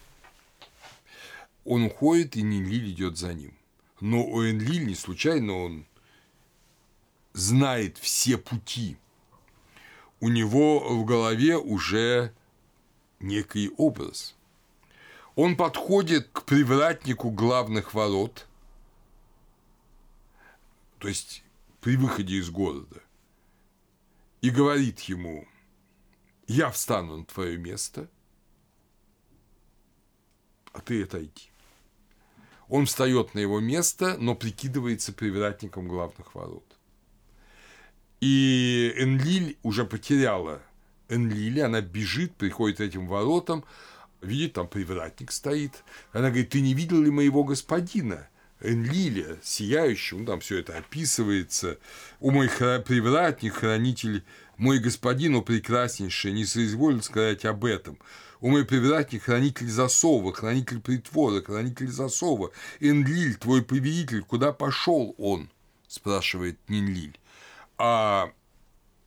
Он уходит, и Нинлиль идет за ним. Но у Энлиль не случайно он знает все пути. У него в голове уже некий образ. Он подходит к привратнику главных ворот, то есть при выходе из города, и говорит ему, я встану на твое место, а ты отойди. Он встает на его место, но прикидывается привратником главных ворот. И Энлиль уже потеряла Энлиль, она бежит, приходит этим воротам, видит, там привратник стоит. Она говорит, ты не видел ли моего господина? Энлиля, сияющего, ну, там все это описывается. «У мой привратник, хранитель, мой господин, о прекраснейший, не соизволил сказать об этом. У мой привратник, хранитель засова, хранитель притвора, хранитель засова. Энлиль, твой повелитель, куда пошел он?» – спрашивает Нинлиль. А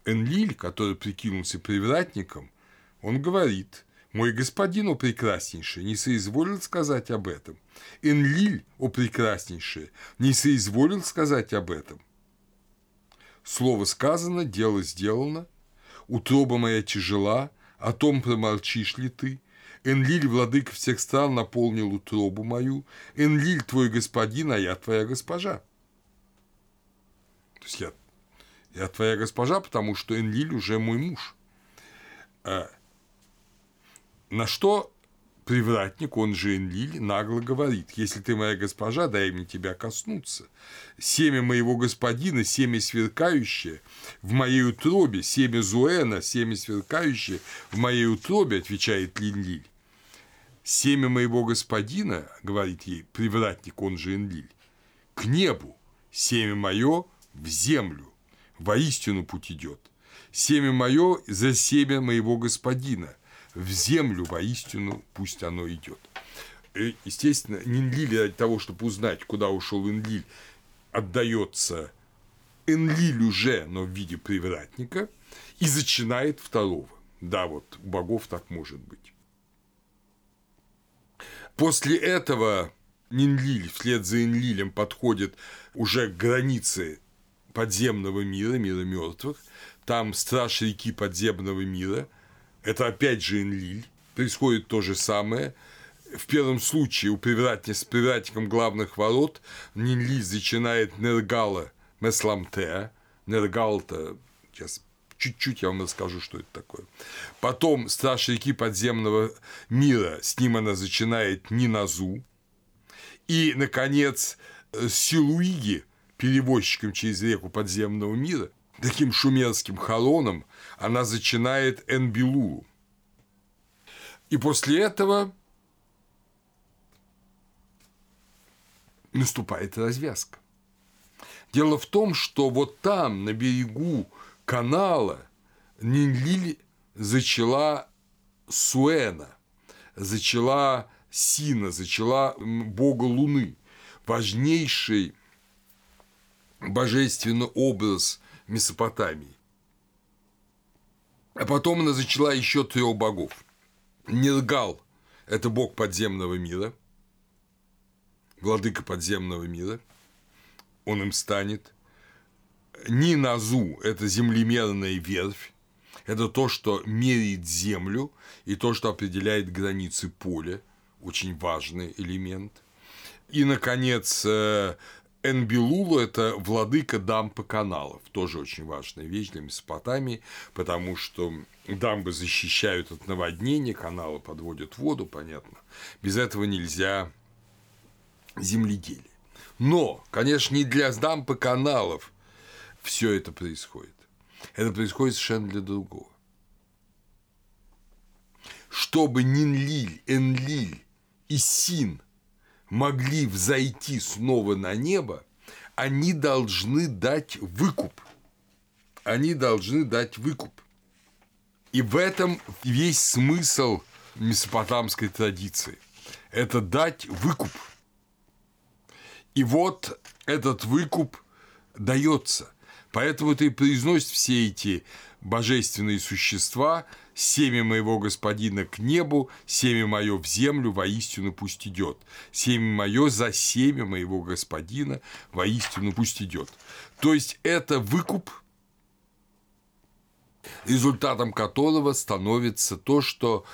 Энлиль, который прикинулся привратником, он говорит – мой господин, о прекраснейший, не соизволил сказать об этом. Энлиль, о прекраснейший, не соизволил сказать об этом. Слово сказано, дело сделано. Утроба моя тяжела, о том промолчишь ли ты? Энлиль, владыка всех стран, наполнил утробу мою. Энлиль, твой господин, а я твоя госпожа. То есть я, я твоя госпожа, потому что Энлиль уже мой муж. На что привратник, он же Энлиль, нагло говорит, если ты моя госпожа, дай мне тебя коснуться. Семя моего господина, семя сверкающее в моей утробе, семя Зуэна, семя сверкающее в моей утробе, отвечает Линлиль. Семя моего господина, говорит ей привратник, он же Энлиль, к небу, семя мое в землю, воистину путь идет. Семя мое за семя моего господина, в землю воистину пусть оно идет. И, естественно, Нинлиль для того, чтобы узнать, куда ушел Энлиль, отдается Энлиль уже, но в виде привратника, и зачинает второго. Да, вот у богов так может быть. После этого Нинлиль вслед за Энлилем подходит уже к границе подземного мира, мира мертвых. Там страж реки подземного мира – это опять же Энлиль. Происходит то же самое. В первом случае у привратника с привратником главных ворот Нинли зачинает Нергала Месламте. Нергал-то, сейчас чуть-чуть я вам расскажу, что это такое. Потом страж реки подземного мира, с ним она зачинает Ниназу. И, наконец, Силуиги, перевозчиком через реку подземного мира, таким шумерским холоном, она зачинает Энбилулу. И после этого наступает развязка. Дело в том, что вот там, на берегу канала, Нинлиль зачала Суэна, зачала Сина, зачала бога Луны, важнейший божественный образ Месопотамии. А потом она зачала еще трех богов. Нергал – это бог подземного мира, владыка подземного мира, он им станет. Ниназу – это землемерная верфь, это то, что меряет землю и то, что определяет границы поля, очень важный элемент. И, наконец, э, Энбилулу – это владыка дампы каналов, тоже очень важная вещь для Месопотамии, потому что дамбы защищают от наводнения, каналы подводят воду, понятно. Без этого нельзя земледелие. Но, конечно, не для дампы каналов все это происходит. Это происходит совершенно для другого. Чтобы Нинлиль, Энлиль и Син – могли взойти снова на небо, они должны дать выкуп. Они должны дать выкуп. И в этом весь смысл месопотамской традиции. Это дать выкуп. И вот этот выкуп дается. Поэтому ты произносит все эти божественные существа, семя моего господина к небу, семя мое в землю, воистину пусть идет. Семя мое за семя моего господина, воистину пусть идет. То есть это выкуп, результатом которого становится то, что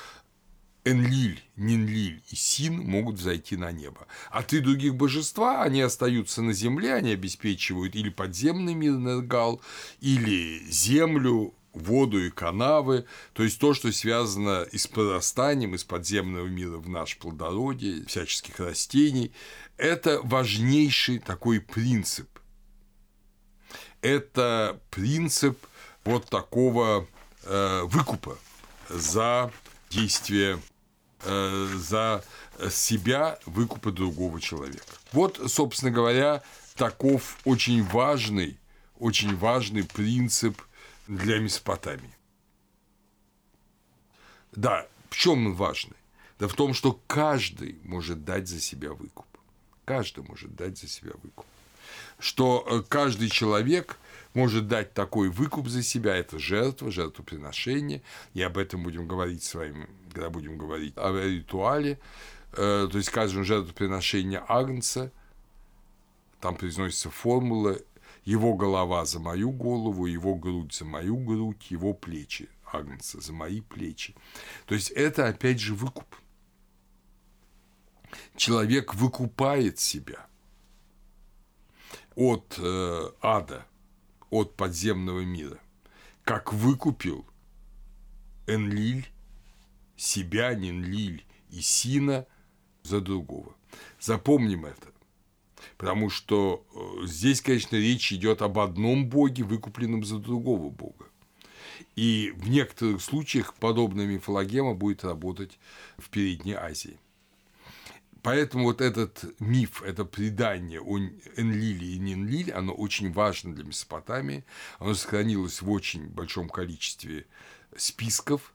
Энлиль, Нинлиль и Син могут зайти на небо. А три других божества, они остаются на земле, они обеспечивают или подземный мир Нергал, или землю, воду и канавы, то есть то, что связано и с прорастанием из подземного мира в наш плодородие, всяческих растений, это важнейший такой принцип. Это принцип вот такого э, выкупа за действие, э, за себя выкупа другого человека. Вот, собственно говоря, таков очень важный, очень важный принцип для Месопотамии. Да, в чем он важный? Да в том, что каждый может дать за себя выкуп. Каждый может дать за себя выкуп. Что э, каждый человек может дать такой выкуп за себя, это жертва, жертвоприношение, и об этом будем говорить с вами, когда будем говорить о ритуале, э, то есть, скажем, жертвоприношение Агнца, там произносится формула его голова за мою голову, его грудь за мою грудь, его плечи Агнца за мои плечи. То есть это опять же выкуп. Человек выкупает себя от э, ада, от подземного мира, как выкупил Энлиль, себя, Нинлиль и Сина за другого. Запомним это. Потому что э, здесь, конечно, речь идет об одном боге, выкупленном за другого бога. И в некоторых случаях подобная мифологема будет работать в Передней Азии. Поэтому вот этот миф, это предание о Энлиле и Нинлиле, оно очень важно для Месопотамии. Оно сохранилось в очень большом количестве списков.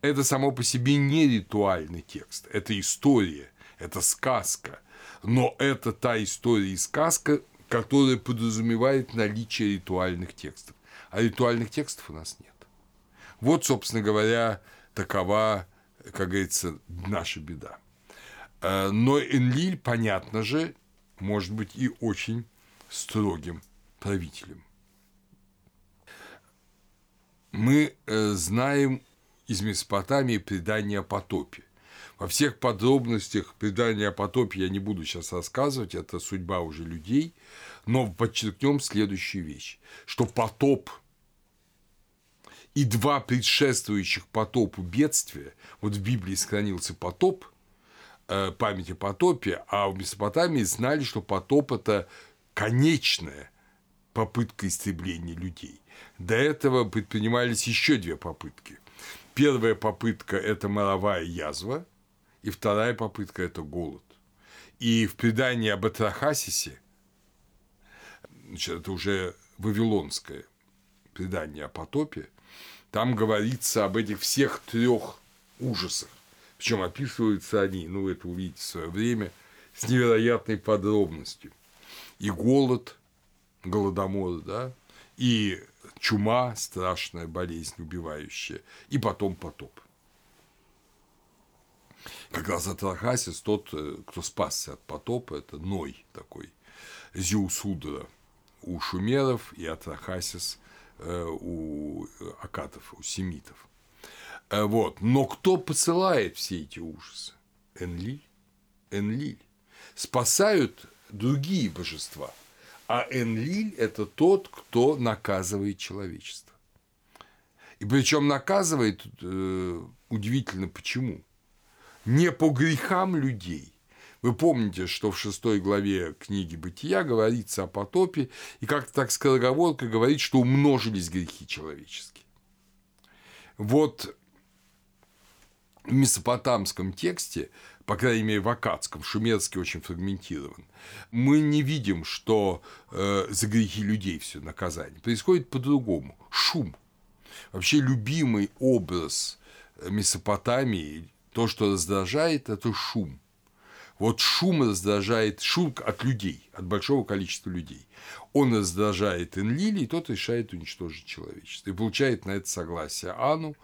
Это само по себе не ритуальный текст, это история, это сказка. Но это та история и сказка, которая подразумевает наличие ритуальных текстов. А ритуальных текстов у нас нет. Вот, собственно говоря, такова, как говорится, наша беда. Э, но Энлиль, понятно же, может быть и очень строгим правителем. Мы э, знаем из Месопотамии предание о потопе. Во всех подробностях предания о потопе я не буду сейчас рассказывать, это судьба уже людей, но подчеркнем следующую вещь, что потоп и два предшествующих потопу бедствия, вот в Библии сохранился потоп – Э, память о потопе, а в Месопотамии знали, что потоп – это конечная попытка истребления людей. До этого предпринимались еще две попытки. Первая попытка – это моровая язва, и вторая попытка – это голод. И в предании об Атрахасисе, значит, это уже вавилонское предание о потопе, там говорится об этих всех трех ужасах. Причем описываются они, ну, это увидите в свое время, с невероятной подробностью. И голод, голодомор, да, и чума, страшная болезнь, убивающая, и потом потоп. Как раз Атрахасис, тот, э, кто спасся от потопа, это Ной такой, Зиусудра у шумеров и Атрахасис э, у акатов, у семитов – Э, вот. Но кто посылает все эти ужасы? Энлиль. Энлиль. Спасают другие божества. А Энлиль – это тот, кто наказывает человечество. И причем наказывает э, удивительно почему. Не по грехам людей. Вы помните, что в шестой главе книги Бытия говорится о потопе, и как-то так скороговорка говорит, что умножились грехи человеческие. Вот в месопотамском тексте, по крайней мере в акадском, шумерский очень фрагментирован, мы не видим, что э, за грехи людей все наказание. Происходит по-другому. Шум. Вообще любимый образ Месопотамии, то, что раздражает, это шум. Вот шум раздражает, шум от людей, от большого количества людей. Он раздражает Энлили, и тот решает уничтожить человечество. И получает на это согласие Ану,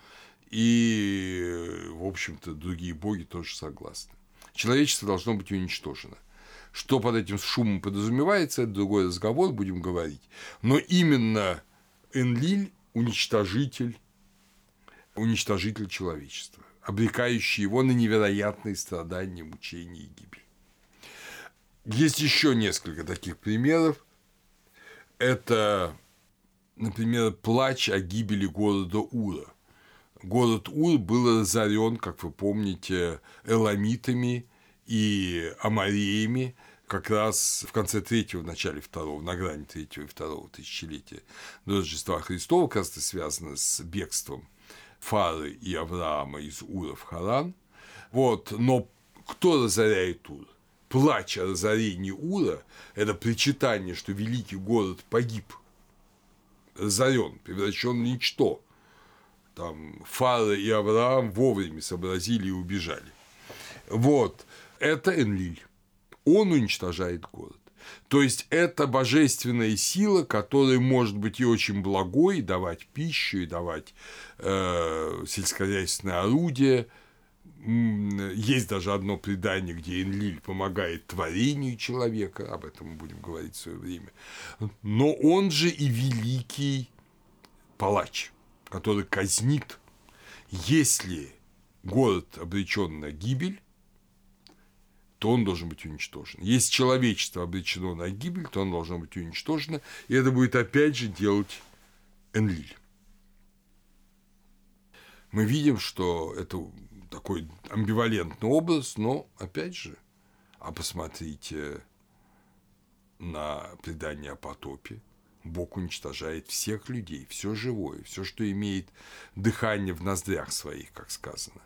и, в общем-то, другие боги тоже согласны. Человечество должно быть уничтожено. Что под этим шумом подразумевается, это другой разговор, будем говорить. Но именно Энлиль – уничтожитель, уничтожитель человечества, обрекающий его на невероятные страдания, мучения и гибель. Есть еще несколько таких примеров. Это, например, плач о гибели города Ура – Город Ур был разорен, как вы помните, эламитами и амариями как раз в конце третьего, в начале второго, на грани третьего и второго тысячелетия до Рождества Христова, как раз это связано с бегством Фары и Авраама из Ура в Харан. Вот, но кто разоряет Ур? Плач о разорении Ура – это причитание, что великий город погиб, разорен, превращен в ничто – там Фара и Авраам вовремя сообразили и убежали. Вот, это Энлиль. Он уничтожает город. То есть это божественная сила, которая может быть и очень благой, давать пищу, и давать э, сельскохозяйственное орудие. Есть даже одно предание, где Энлиль помогает творению человека, об этом мы будем говорить в свое время. Но он же и великий палач который казнит, если город обречен на гибель, то он должен быть уничтожен. Если человечество обречено на гибель, то он должно быть уничтожено, и это будет опять же делать Энлиль. мы видим, что это такой амбивалентный образ, но, опять же, а посмотрите на предание о потопе. Бог уничтожает всех людей, все живое, все, что имеет дыхание в ноздрях своих, как сказано.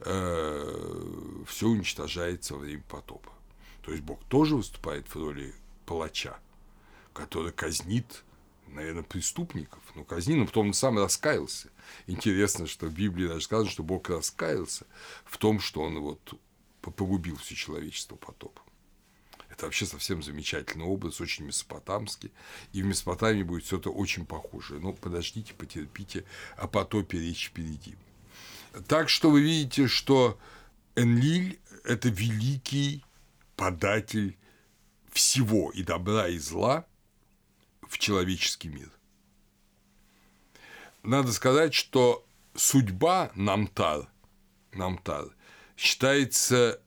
Э, все уничтожается во время потопа. То есть Бог тоже выступает в роли палача, который казнит, наверное, преступников. Ну, казнил, но потом он сам раскаялся. Интересно, что в Библии даже сказано, что Бог раскаялся в том, что он вот погубил все человечество потопом. Это вообще совсем замечательный образ, очень месопотамский. И в Месопотамии будет все это очень похоже. Но ну, подождите, потерпите, о потопе речь впереди. Так что вы видите, что Энлиль – это великий податель всего и добра, и зла в человеческий мир. Надо сказать, что судьба Намтар, Намтар считается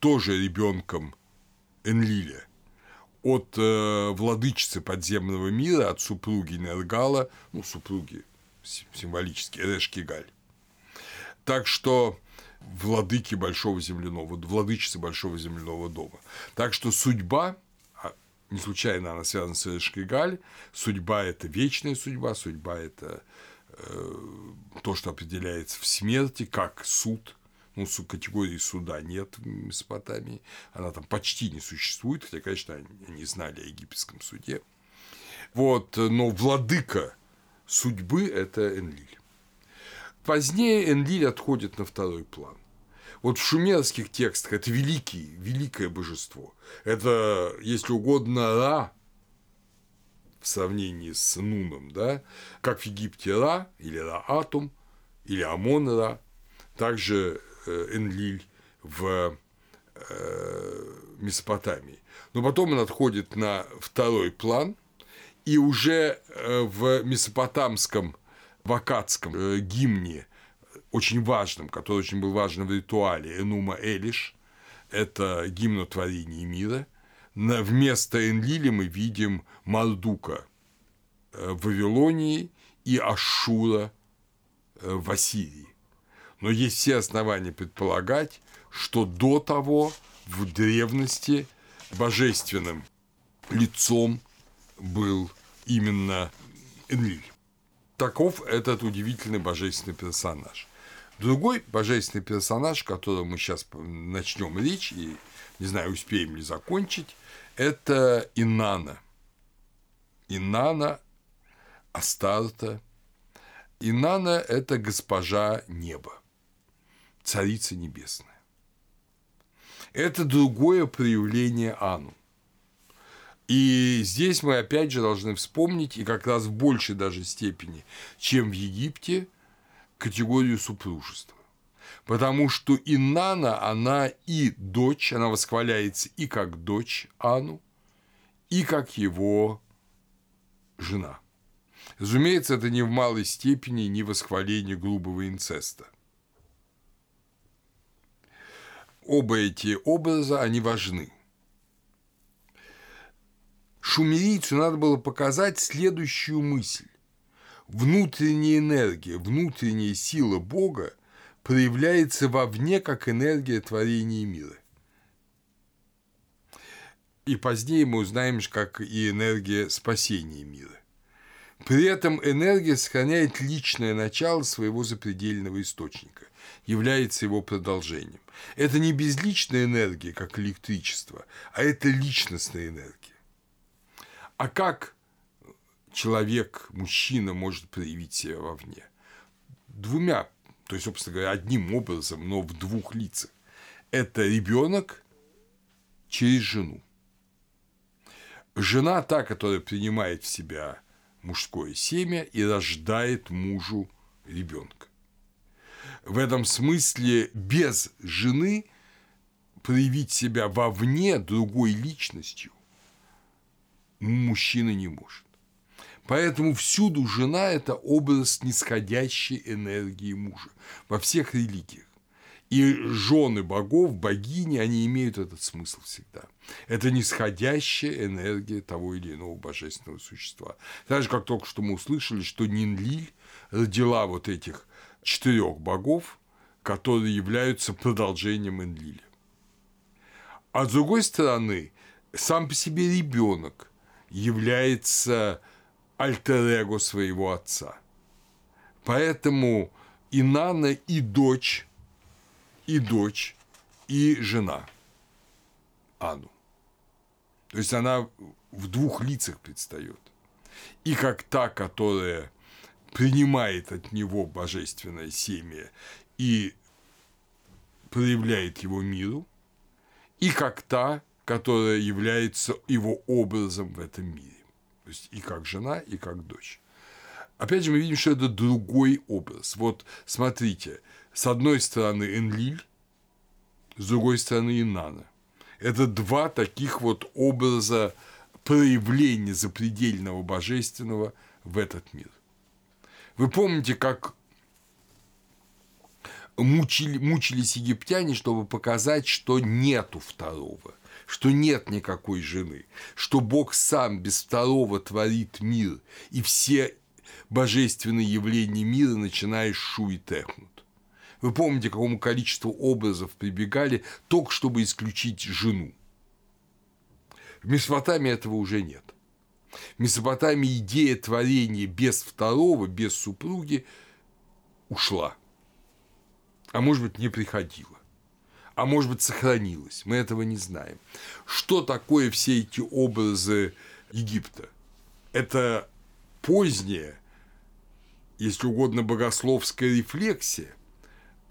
тоже ребенком Энлиля от э, владычицы подземного мира, от супруги Нергала, ну, супруги символически, Эрешкигаль. Так что владыки Большого земляного, владычицы Большого земляного дома. Так что судьба, а не случайно она связана с Эрешкигаль, судьба – это вечная судьба, судьба – это э, то, что определяется в смерти, как суд – ну, категории суда нет в Месопотамии, она там почти не существует, хотя, конечно, они знали о египетском суде. Вот, но владыка судьбы – это Энлиль. Позднее Энлиль отходит на второй план. Вот в шумерских текстах это великий, великое божество. Это, если угодно, Ра в сравнении с Нуном, да, как в Египте Ра или Ра-Атум, или Амон-Ра, также Э, Энлиль в э, Месопотамии. Но потом он отходит на второй план, и уже э, в месопотамском вакатском гимне, очень важном, который очень был важен в ритуале Энума Элиш, это гимн о творении мира, вместо Энлиля мы видим Мардука в Вавилонии и Ашура в Ассирии. Но есть все основания предполагать, что до того в древности божественным лицом был именно Энлиль. Таков этот удивительный божественный персонаж. Другой божественный персонаж, которого мы сейчас начнем речь, и не знаю, успеем ли закончить, это Инана. Инана Астарта. Инана – это госпожа неба. Царица Небесная. Это другое проявление Ану. И здесь мы опять же должны вспомнить, и как раз в большей даже степени, чем в Египте, категорию супружества. Потому что Иннана, она и дочь, она восхваляется и как дочь Ану, и как его жена. Разумеется, это не в малой степени не восхваление грубого инцеста – оба эти образа, они важны. Шумерийцу надо было показать следующую мысль. Внутренняя энергия, внутренняя сила Бога проявляется вовне как энергия творения мира. И позднее мы узнаем, как и энергия спасения мира. При этом энергия сохраняет личное начало своего запредельного источника является его продолжением. Это не безличная энергия, как электричество, а это личностная энергия. А как человек, мужчина может проявить себя вовне? Двумя, то есть, собственно говоря, одним образом, но в двух лицах. Это ребенок через жену. Жена та, которая принимает в себя мужское семя и рождает мужу ребенка в этом смысле без жены проявить себя вовне другой личностью мужчина не может. Поэтому всюду жена – это образ нисходящей энергии мужа во всех религиях. И жены богов, богини, они имеют этот смысл всегда. Это нисходящая энергия того или иного божественного существа. Так же, как только что мы услышали, что Нинлиль родила вот этих четырех богов, которые являются продолжением Энлиля. А с другой стороны, сам по себе ребенок является альтер своего отца. Поэтому и Нана, и дочь, и дочь, и жена Ану. То есть она в двух лицах предстает. И как та, которая принимает от него божественное семя и проявляет его миру, и как та, которая является его образом в этом мире. То есть и как жена, и как дочь. Опять же, мы видим, что это другой образ. Вот смотрите, с одной стороны Энлиль, с другой стороны Инана. Это два таких вот образа проявления запредельного божественного в этот мир. Вы помните, как мучили, мучились египтяне, чтобы показать, что нету второго, что нет никакой жены, что Бог сам без второго творит мир, и все божественные явления мира, начиная с шу и технут. Вы помните, к какому количеству образов прибегали, только чтобы исключить жену. В Месопотамии этого уже нет. В Месопотамии идея творения без второго, без супруги ушла. А может быть, не приходила. А может быть, сохранилась. Мы этого не знаем. Что такое все эти образы Египта? Это поздняя, если угодно, богословская рефлексия,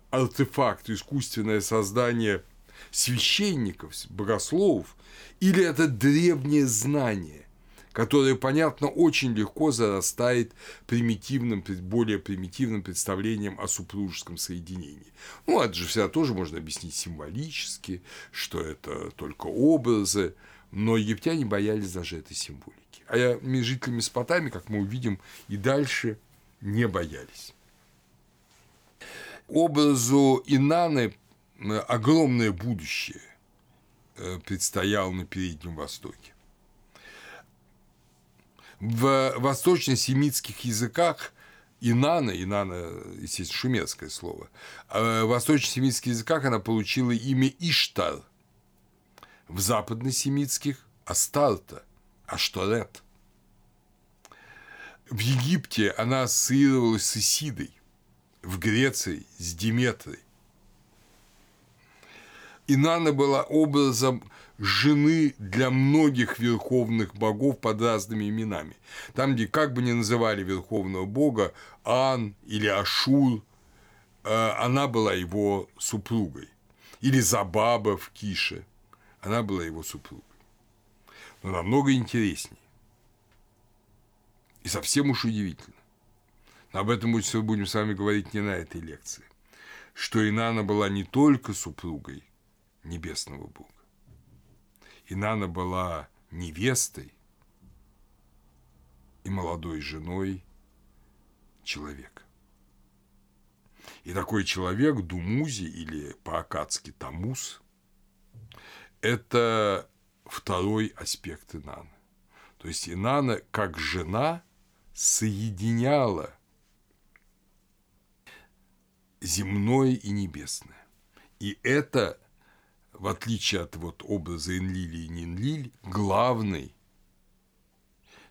артефакт, искусственное создание священников, богословов, или это древнее знание, которое, понятно, очень легко зарастает примитивным, более примитивным представлением о супружеском соединении. Ну, это же всегда тоже можно объяснить символически, что это только образы, но египтяне боялись даже этой символики. А жители Месопотамии, как мы увидим и дальше, не боялись. Образу Инаны огромное будущее э, предстояло на Переднем Востоке. В восточно-семитских языках Инана, Инана, естественно, шумерское слово, а в восточно-семитских языках она получила имя Иштар, в западно-семитских – Астарта, Ашторет. В Египте она ассоциировалась с Исидой, в Греции – с Диметрой, Инанна была образом жены для многих верховных богов под разными именами. Там, где как бы ни называли верховного бога, Ан или Ашур, э, она была его супругой. Или Забаба в Кише, она была его супругой. Но намного интереснее. И совсем уж удивительно. Но об этом мы будем с вами говорить не на этой лекции. Что Инана была не только супругой, небесного Бога. Инана была невестой и молодой женой человека. И такой человек, Думузи или по-акадски Тамус, это второй аспект Инаны. То есть Инана как жена соединяла земное и небесное. И это в отличие от вот образа Энлили и Нинлиль, главный,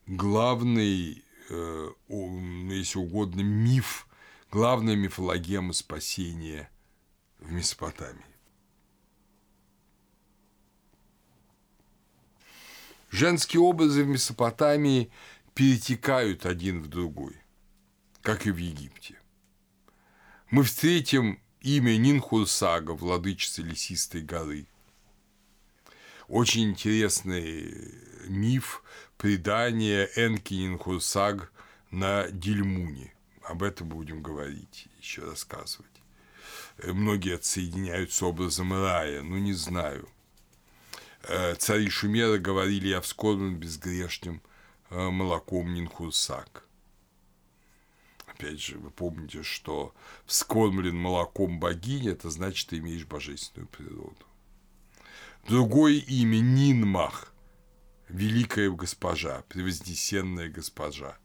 главный, э, если угодно, миф, главная мифологема спасения в Месопотамии. Женские образы в Месопотамии перетекают один в другой, как и в Египте. Мы встретим имя Нинхурсага, владычицы Лесистой горы. Очень интересный миф, предание Энки Нинхурсаг на Дильмуне. Об этом будем говорить, еще рассказывать. Многие отсоединяют с образом рая, ну не знаю. Э, цари Шумера говорили, я вскормлен безгрешным э, молоком Нинхурсаг опять же, вы помните, что вскормлен молоком богини, это значит, ты имеешь божественную природу. Другое имя – Нинмах, великая госпожа, превознесенная госпожа,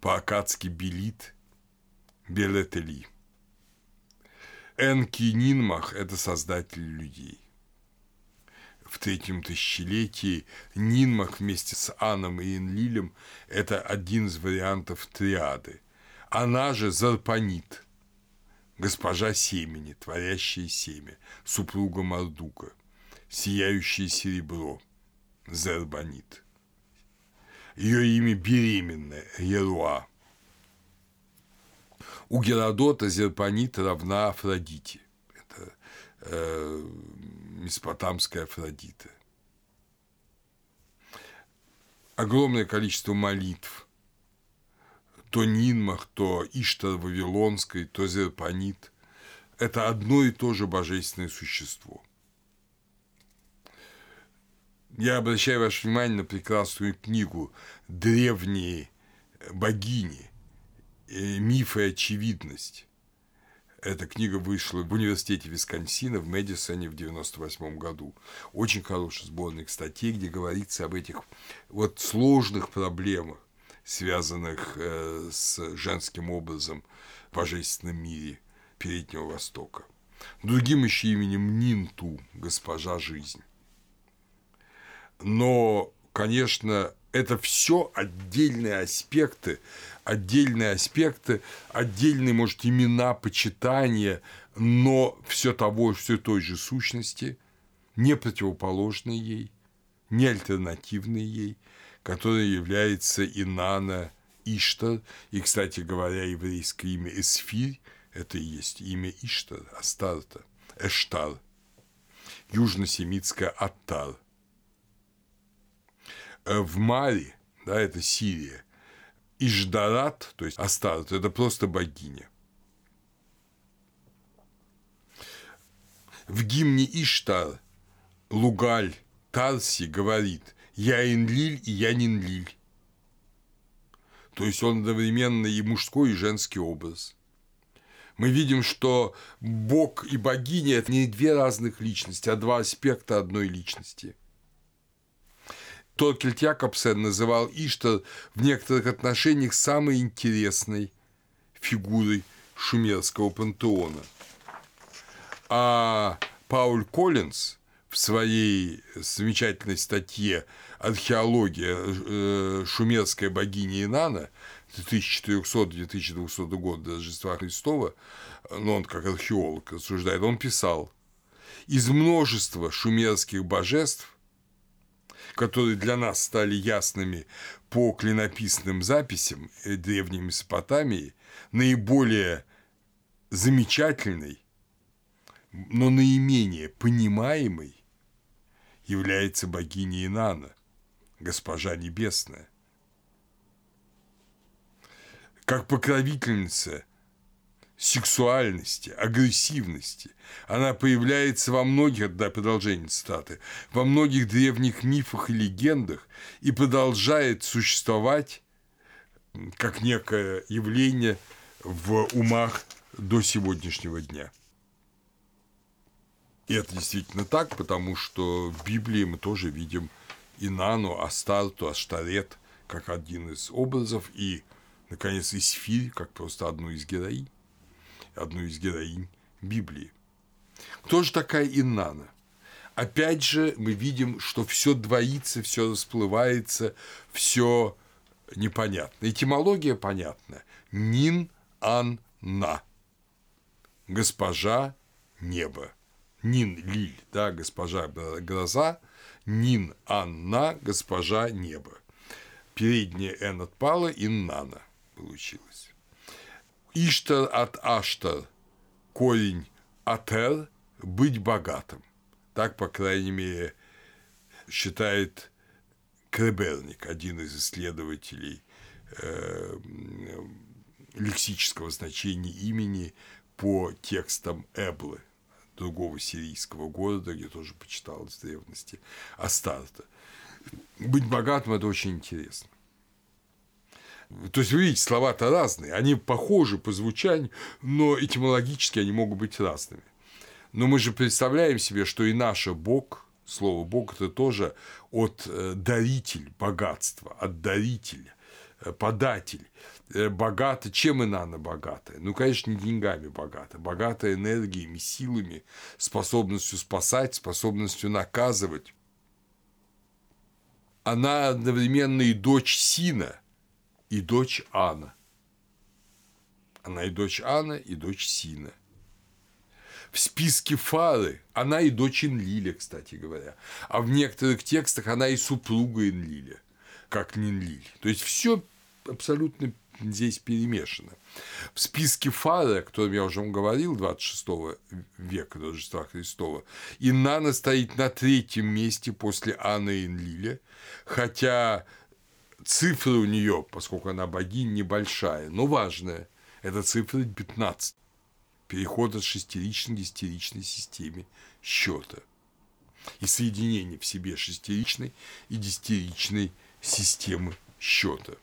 по-акадски Белит, Белетели. Энки Нинмах – это создатель людей. В третьем тысячелетии Нинмах вместе с Аном и Энлилем – это один из вариантов триады. Она же Зарпанит, госпожа семени, творящая семя, супруга Мардука, сияющее серебро, Зарбанит. Ее имя беременная, Еруа. У Геродота Зерпанит равна Афродите. Это э, месопотамская Афродита. Огромное количество молитв. То Нинмах, то Иштар Вавилонской, то Зерпанит. Это одно и то же божественное существо. Я обращаю ваше внимание на прекрасную книгу «Древние богини. Мифы и очевидность». Эта книга вышла в университете Висконсина в Мэдисоне в 98 году. Очень хороший сборник статей, где говорится об этих вот сложных проблемах, связанных э, с женским образом в божественном мире Переднего Востока. Другим еще именем Нинту, госпожа жизнь. Но, конечно, это все отдельные аспекты, отдельные аспекты, отдельные, может, имена, почитания, но все того, все той же сущности, не противоположной ей, не альтернативной ей, которая является Инана Иштар. И, кстати говоря, еврейское имя Эсфирь – это и есть имя Иштар, Астарта, Эштар, южносемитское Аттар – Э, в Маре, да, это Сирия, Иждарат, то есть Астарт, это просто богиня. В гимне Иштар Лугаль Тарси говорит «Я Энлиль и я Нинлиль». То есть он одновременно и мужской, и женский образ. Мы видим, что Бог и богиня – это не две разных личности, а два аспекта одной личности – Торкельт Якобсен называл Иштар в некоторых отношениях самой интересной фигурой шумерского пантеона. А Пауль Коллинз в своей замечательной статье «Археология. Шумерская богиня Инана» 1400-2200 года Рождества Христова, но он как археолог рассуждает, он писал, из множества шумерских божеств которые для нас стали ясными по клинописным записям древней Месопотамии, наиболее замечательной, но наименее понимаемой является богиня Инана, госпожа небесная. Как покровительница – сексуальности, агрессивности. Она появляется во многих, да, продолжение цитаты, во многих древних мифах и легендах и продолжает существовать как некое явление в умах до сегодняшнего дня. И это действительно так, потому что в Библии мы тоже видим Инану, Астарту, Аштарет как один из образов, и, наконец, Исфирь как просто одну из героинь одну из героинь Библии. Кто же такая Иннана? Опять же, мы видим, что все двоится, все расплывается, все непонятно. Этимология понятна. Нин ан на. Госпожа небо. Нин лиль, да, госпожа гроза. Нин анна, госпожа небо. Передняя Н отпала, и Нана получилось. Иштар от Аштар, корень Атер – быть богатым. Так, по крайней мере, считает Креберник, один из исследователей э, лексического значения имени по текстам Эблы, другого сирийского города, где тоже почитал из древности, Астарта. Быть богатым – это очень интересно. То есть, вы видите, слова-то разные, они похожи по звучанию, но этимологически они могут быть разными. Но мы же представляем себе, что и наше Бог, слово Бог это тоже от э, даритель богатства, от дарителя податель. Э, богата, чем Инанна богатая? Ну, конечно, не деньгами богата, богата энергиями, силами, способностью спасать, способностью наказывать. Она одновременно и дочь Сина, и дочь Анна. Она и дочь Анна, и дочь Сина – в списке Фары она и дочь Энлиля, кстати говоря. А в некоторых текстах она и супруга Энлиля, как Нинлиль. То есть все абсолютно здесь перемешано. В списке Фара, о котором я уже вам говорил, 26 века до Рождества Христова, Иннана стоит на третьем месте после Анны и Энлиля, хотя цифра у нее, поскольку она богиня, небольшая, но важная. Это цифра 15 переход от шестеричной к десятиричной системе счета и соединение в себе шестеричной и десятиричной системы счета.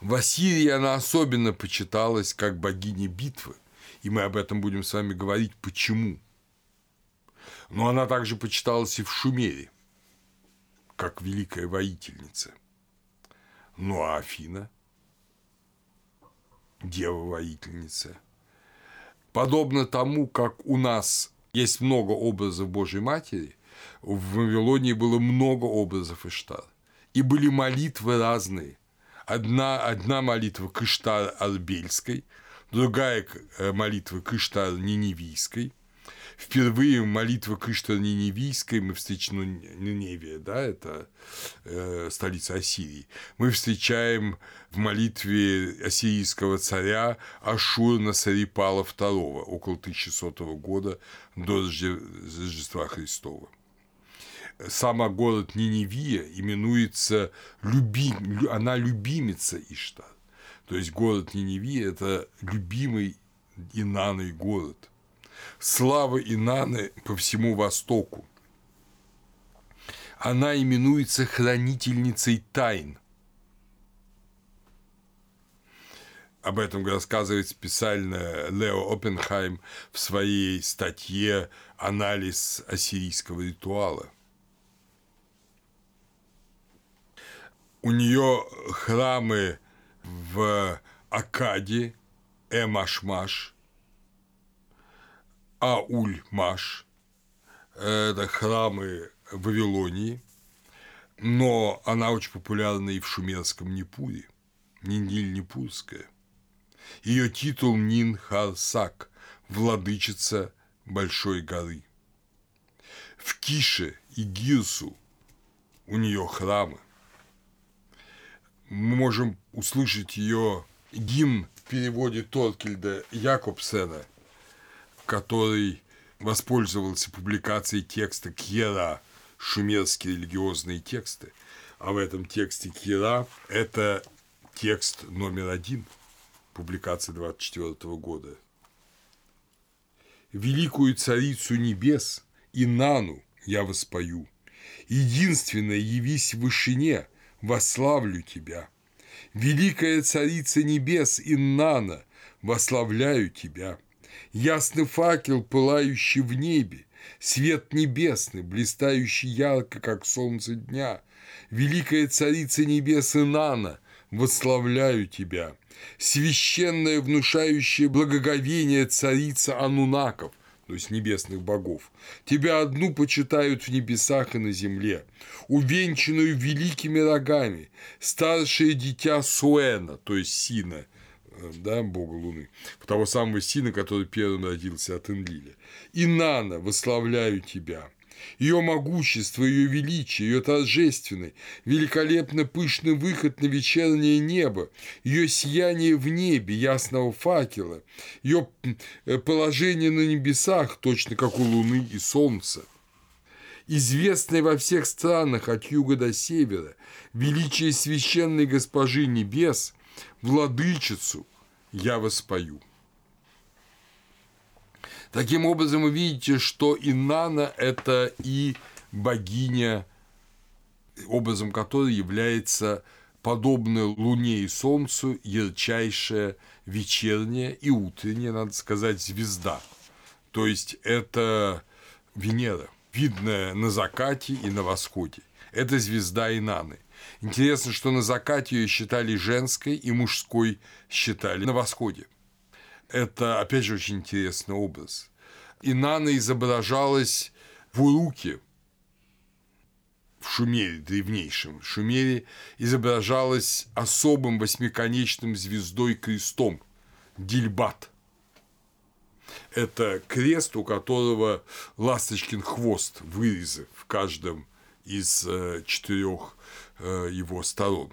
В Ассирии она особенно почиталась как богиня битвы, и мы об этом будем с вами говорить, почему. Но она также почиталась и в Шумере, как великая воительница. Ну а Афина – дева-воительница. Подобно тому, как у нас есть много образов Божьей Матери, в Вавилонии было много образов Иштар. И были молитвы разные. Одна, одна молитва к Иштар Арбельской, другая э, молитва к Ниневийской – впервые молитва Кыштар Ниневийской мы встречаем, ну, Ниневия, да, это э, столица Ассирии, мы встречаем в молитве ассирийского царя Ашур Сарипала II около 1100 года до Рождества Христова. Сама город Ниневия именуется любим, она любимица Иштар. То есть город Ниневия – это любимый Инаной город – слава Инаны по всему Востоку. Она именуется хранительницей тайн. Об этом рассказывает специально Лео Оппенхайм в своей статье «Анализ ассирийского ритуала». У нее храмы в Акаде, Эмашмаш – Ауль-Маш, это храмы Вавилонии, но она очень популярна и в шумерском Непуре, Ниниль-Непурская. Ее титул Нин Харсак, владычица Большой горы. В Кише и Гирсу у нее храмы. Мы можем услышать ее гимн в переводе Торкельда Якобсена – который воспользовался публикацией текста Кьера «Шумерские религиозные тексты», а в этом тексте Кьера это текст номер один, публикации 24 года. «Великую царицу небес, Инану, я воспою, единственная явись в вышине, вославлю тебя. Великая царица небес, Иннана, вославляю тебя» Ясный факел, пылающий в небе, Свет небесный, блистающий ярко, как солнце дня. Великая царица небес Инана, восславляю тебя. Священная, внушающая благоговение царица Анунаков, то есть небесных богов. Тебя одну почитают в небесах и на земле, увенчанную великими рогами, старшее дитя Суэна, то есть Сина – да, бога Луны, того самого Сина, который первым родился от Энлиля. И Нана, восславляю тебя. Ее могущество, ее величие, ее торжественный, великолепно пышный выход на вечернее небо, ее сияние в небе ясного факела, ее э, положение на небесах, точно как у Луны и Солнца известной во всех странах от юга до севера, величие священной госпожи небес, владычицу, я воспою. Таким образом, вы видите, что Инана – это и богиня, образом которой является подобная Луне и Солнцу ярчайшая вечерняя и утренняя, надо сказать, звезда. То есть это Венера, видная на закате и на восходе. Это звезда Инаны. Интересно, что на закате ее считали женской и мужской считали на восходе. Это, опять же, очень интересный образ. Инанна изображалась в Уруке, в Шумере, древнейшем Шумере, изображалась особым восьмиконечным звездой крестом – Дильбат. Это крест, у которого ласточкин хвост, вырезы в каждом из э, четырех э, его сторон.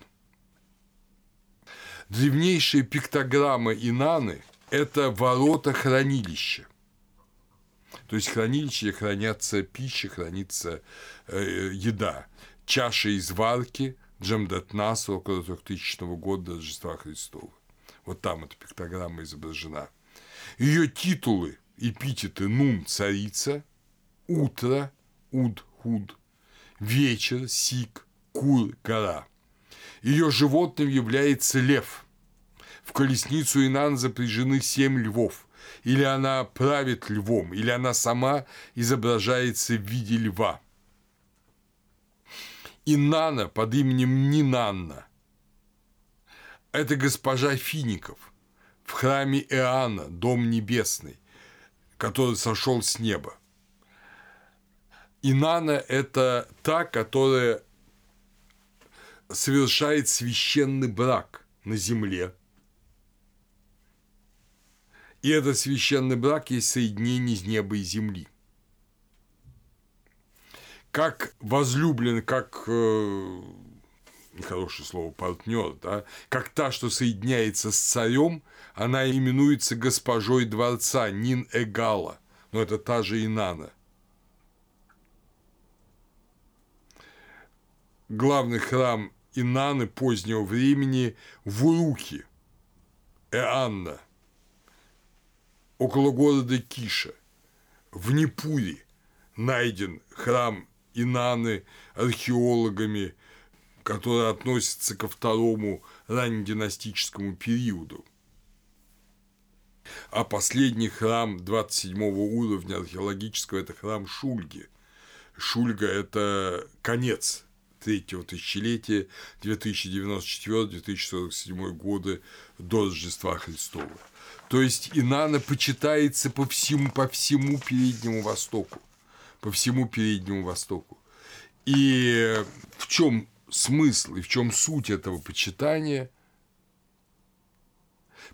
Древнейшая пиктограмма Инаны – это ворота хранилища. То есть хранилище хранятся пища, хранится э, еда. Чаша из варки Джамдатнаса около 3000 года Рождества Христова. Вот там эта пиктограмма изображена. Ее титулы, эпитеты Нун – царица, утро – уд – худ, вечер – сик, кур – гора. Ее животным является лев. В колесницу Инан запряжены семь львов. Или она правит львом, или она сама изображается в виде льва. Инана под именем Нинанна – это госпожа Фиников в храме Иоанна, Дом Небесный, который сошел с неба. Инана – это та, которая совершает священный брак на земле. И этот священный брак есть соединение из неба и земли. Как возлюблен, как э, нехорошее слово партнер, да, как та, что соединяется с царем, она именуется госпожой дворца Нин Эгала, но это та же Инана. Главный храм Инаны позднего времени в Уруке, Эанна, около города Киша, в Непуре найден храм Инаны археологами, который относится ко второму раннединастическому периоду. А последний храм 27 уровня археологического – это храм Шульги. Шульга – это конец третьего тысячелетия 2094-2047 годы до Рождества Христова. То есть Инана почитается по всему, по всему Переднему Востоку. По всему Переднему Востоку. И в чем смысл и в чем суть этого почитания?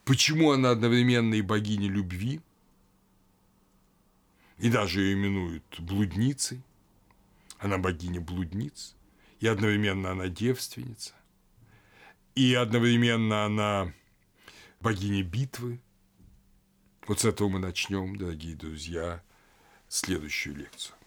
Почему она одновременно и богиня любви, и даже ее именуют блудницей, она богиня блудниц, и одновременно она девственница, и одновременно она богиня битвы. Вот с этого мы начнем, дорогие друзья, следующую лекцию.